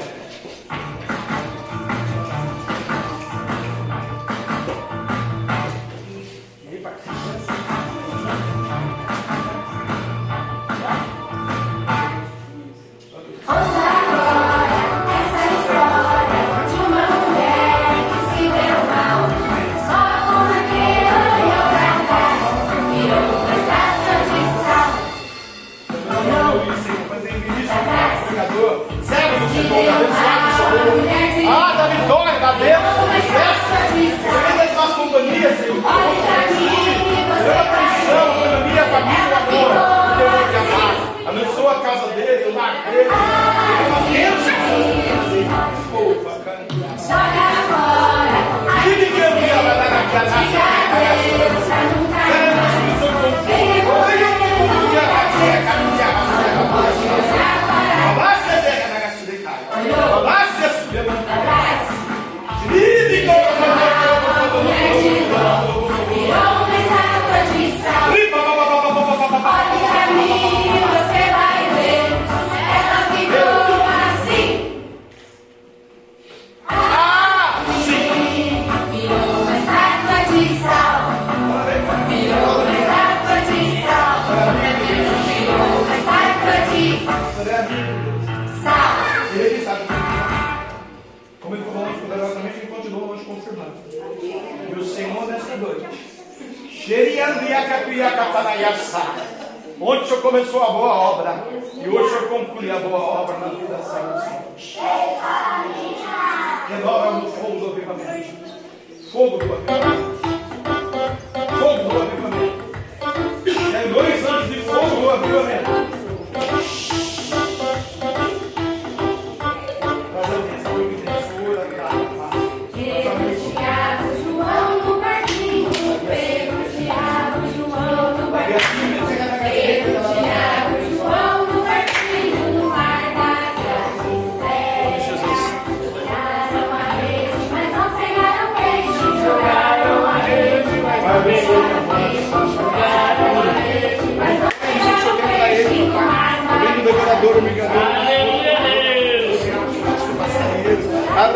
Olhe para mim. Atenção, quando minha família agora, eu vou te amar. Abençoa a casa dele, o mar dele. Uma bênção. Joga fora. Que ninguém vai dar casa. ontem Onde o Senhor começou a boa obra, e hoje o Senhor conclui a boa obra na vida das salvações. Renova no fogo do avivamento. Fogo do avivamento. Fogo do avivamento. É dois anos de fogo do avivamento.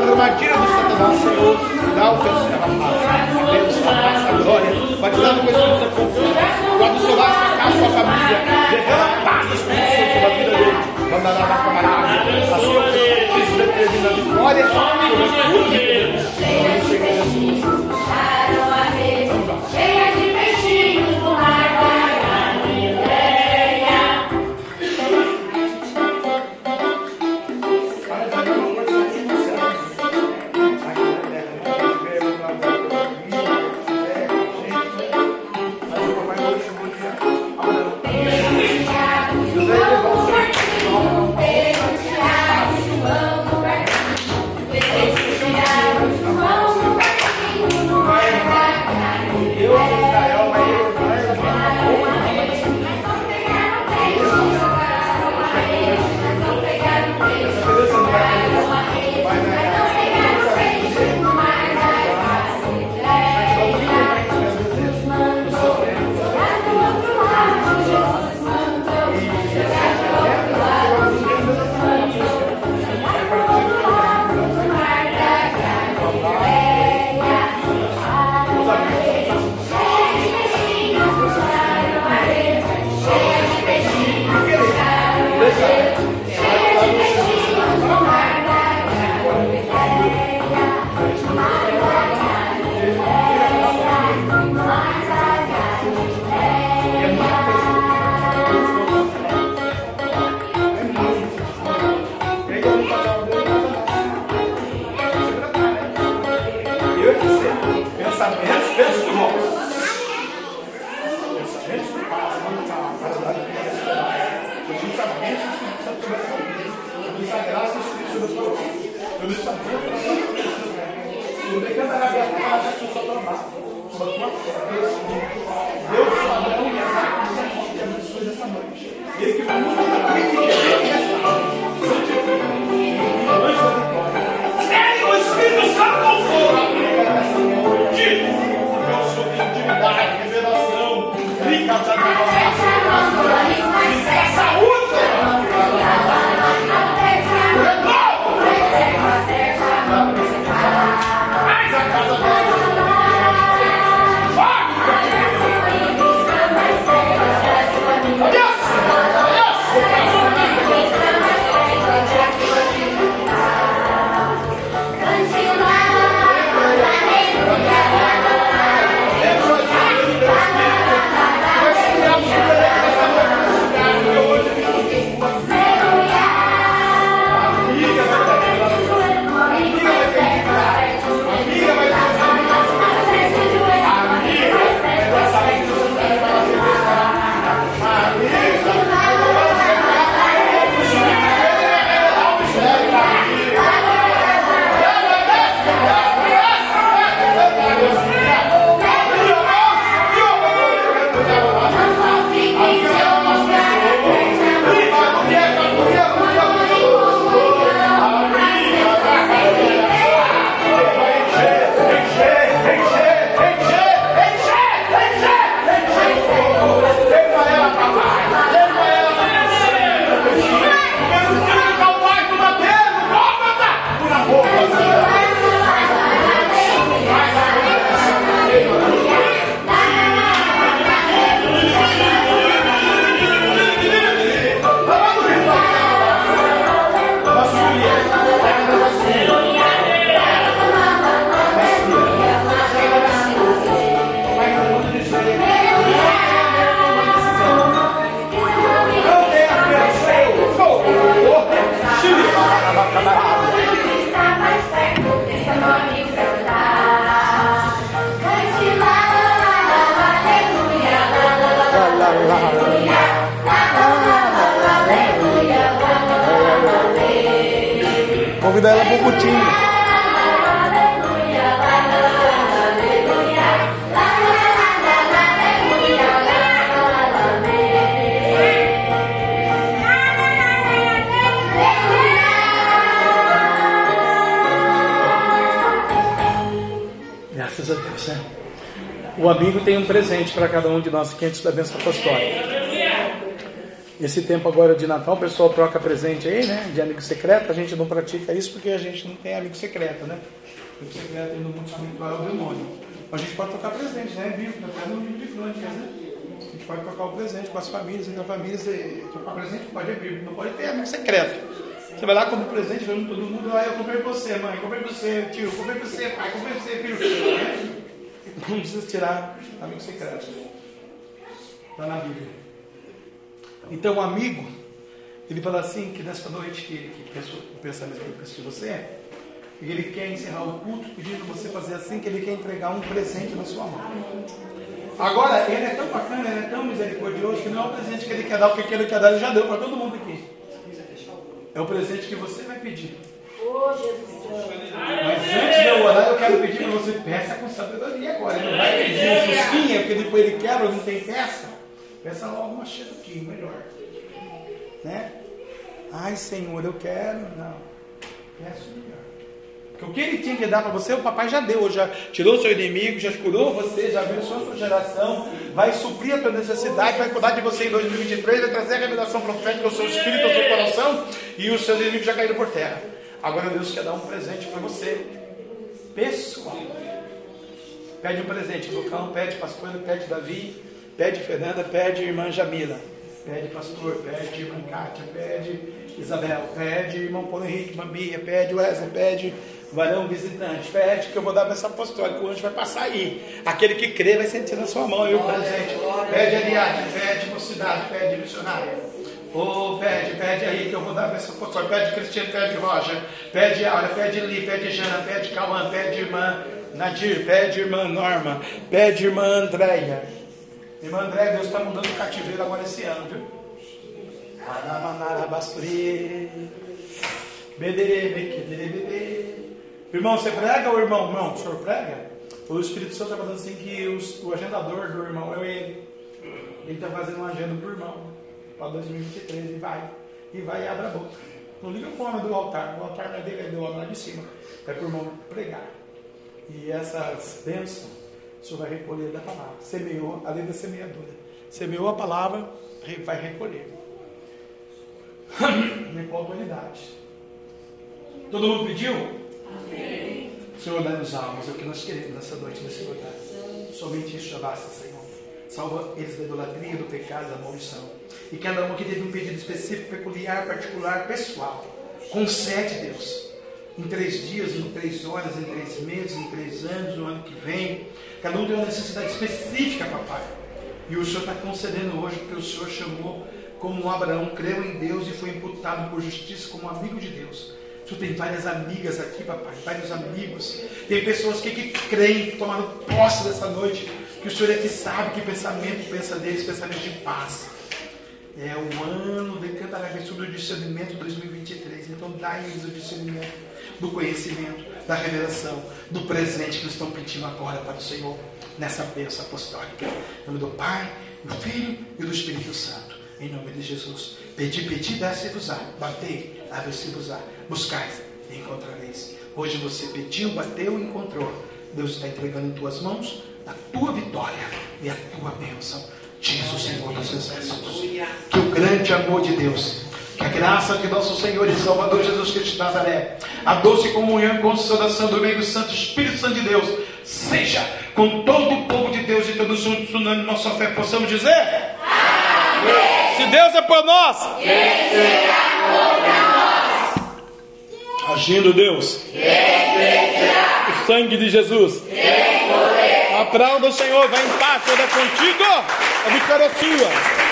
As armadilhas do Satanás, Senhor, dá o teu servo a paz, a paz, a glória, vai te dando coisa que confia. Guarda o seu lar, sua casa, sua família, derrama paz, Espírito Santo, sobre a vida dele. Mandará a camarada, a sua creio, cultinho. Graças a Deus, né? O amigo tem um presente para cada um de nós aqui antes da bênção apostólica. Esse tempo agora de Natal, o pessoal troca presente aí, né? De amigo secreto. A gente não pratica isso porque a gente não tem amigo secreto, né? Amigo secreto no mundo espiritual é o demônio. A gente pode trocar presente, né? Bíblia, até no livro de crônicas, né? A gente pode trocar o presente com as famílias, entre as famílias. E trocar presente pode é Bíblia, não pode ter amigo secreto. Você vai lá, compra um presente, vai todo mundo lá, eu comprei você, mãe, comprei você, tio, comprei você, pai, comprei você, filho. Não precisa tirar amigo secreto. Está na Bíblia. Então, o amigo, ele fala assim: que nesta noite que, que o pensamento que eu penso de você, ele quer encerrar o culto pedindo você fazer assim, que ele quer entregar um presente na sua mão. Agora, ele é tão bacana, ele é tão misericordioso, que não é o presente que ele quer dar, porque ele quer dar, ele já deu para todo mundo aqui. É o presente que você vai pedir. Mas antes de eu orar, eu quero pedir para você peça com sabedoria agora. Ele não vai pedir um fusquinha, porque depois ele quebra, não tem peça. Peça logo uma cheduquinha, melhor. Né? Ai, Senhor, eu quero. Não. Peço melhor. Porque o que ele tinha que dar para você, o papai já deu, já tirou seu inimigo, já curou você, já abençoou sua geração, vai suprir a tua necessidade, vai cuidar de você em 2023, vai trazer a revelação profética ao seu espírito, ao seu coração, e os seus inimigos já caíram por terra. Agora Deus quer dar um presente para você, pessoal. Pede um presente, Lucão, pede pastor, pede Davi, pede Fernanda, pede irmã Jamila, pede pastor, pede irmã Kátia, pede Isabel, pede irmão Paulo Henrique, irmã Bia, pede Wesley, pede varão visitante, pede que eu vou dar essa apostólica, o anjo vai passar aí. Aquele que crê vai sentir na sua mão o presente. Pede Ariadne, pede mocidade, pede missionária. Oh, pede, pede aí que eu vou dar essa apostólica. Pede Cristiano, pede Roger, pede Aura, pede Li, pede Jana, pede Cauã, pede irmã Nadir, pede irmã Norma, pede irmã Andréia. Irmã Andréia, Deus está mudando o cativeiro agora esse ano, viu? Irmão, você prega ou irmão? Irmão, o senhor prega? O Espírito Santo está falando assim que os- o agendador do irmão é ele. Ele está fazendo uma agenda para o irmão. Para 2023 e vai. E vai e abre a boca. Não liga o homem do altar. O altar não é dele, é do homem lá de cima. É para o irmão pregar. E essas bênçãos, o senhor vai recolher da palavra. Semeou, além da semeadura. Semeou a palavra, vai recolher. Qual qualidade. Todo mundo pediu? Senhor, dá-nos almas, é o que nós queremos nessa noite, nesse lugar. Somente isso já basta, Senhor. Salva eles da idolatria, do pecado, da maldição. E cada um aqui teve um pedido específico, peculiar, particular, pessoal. Concede, Deus. Em três dias, em três horas, em três meses, em três anos, no ano que vem. Cada um tem uma necessidade específica, papai. E o Senhor está concedendo hoje, porque o Senhor chamou como Abraão, creu em Deus e foi imputado por justiça como amigo de Deus. O Senhor tem várias amigas aqui, papai, vários amigos. Tem pessoas que, que creem, que tomaram posse dessa noite, que o Senhor é que sabe que pensamento pensa deles, pensamento de paz. É o ano de Cantarabia sobre o discernimento 2023. Então dá-lhes o discernimento do conhecimento, da revelação, do presente que eles estão pedindo agora para o Senhor nessa bênção apostólica. Em nome do Pai, do Filho e do Espírito Santo. Em nome de Jesus. Pedi, pedi, dá-se-vos-á. Batei, abre-se-vos-á. Buscais, e encontrareis. Hoje você pediu, bateu e encontrou. Deus está entregando em tuas mãos a tua vitória e a tua bênção. Diz o Senhor dos Exércitos. Que o grande amor de Deus, que a graça de nosso Senhor e Salvador Jesus Cristo de Nazaré, a doce comunhão e consolação do meio Santo Espírito Santo de Deus, seja com todo o povo de Deus e todos juntos, unando nossa fé, possamos dizer: Se Deus é por nós, agindo Deus, o sangue de Jesus. Aplauda o Senhor, vai em paz, é contigo, a vitória é sua.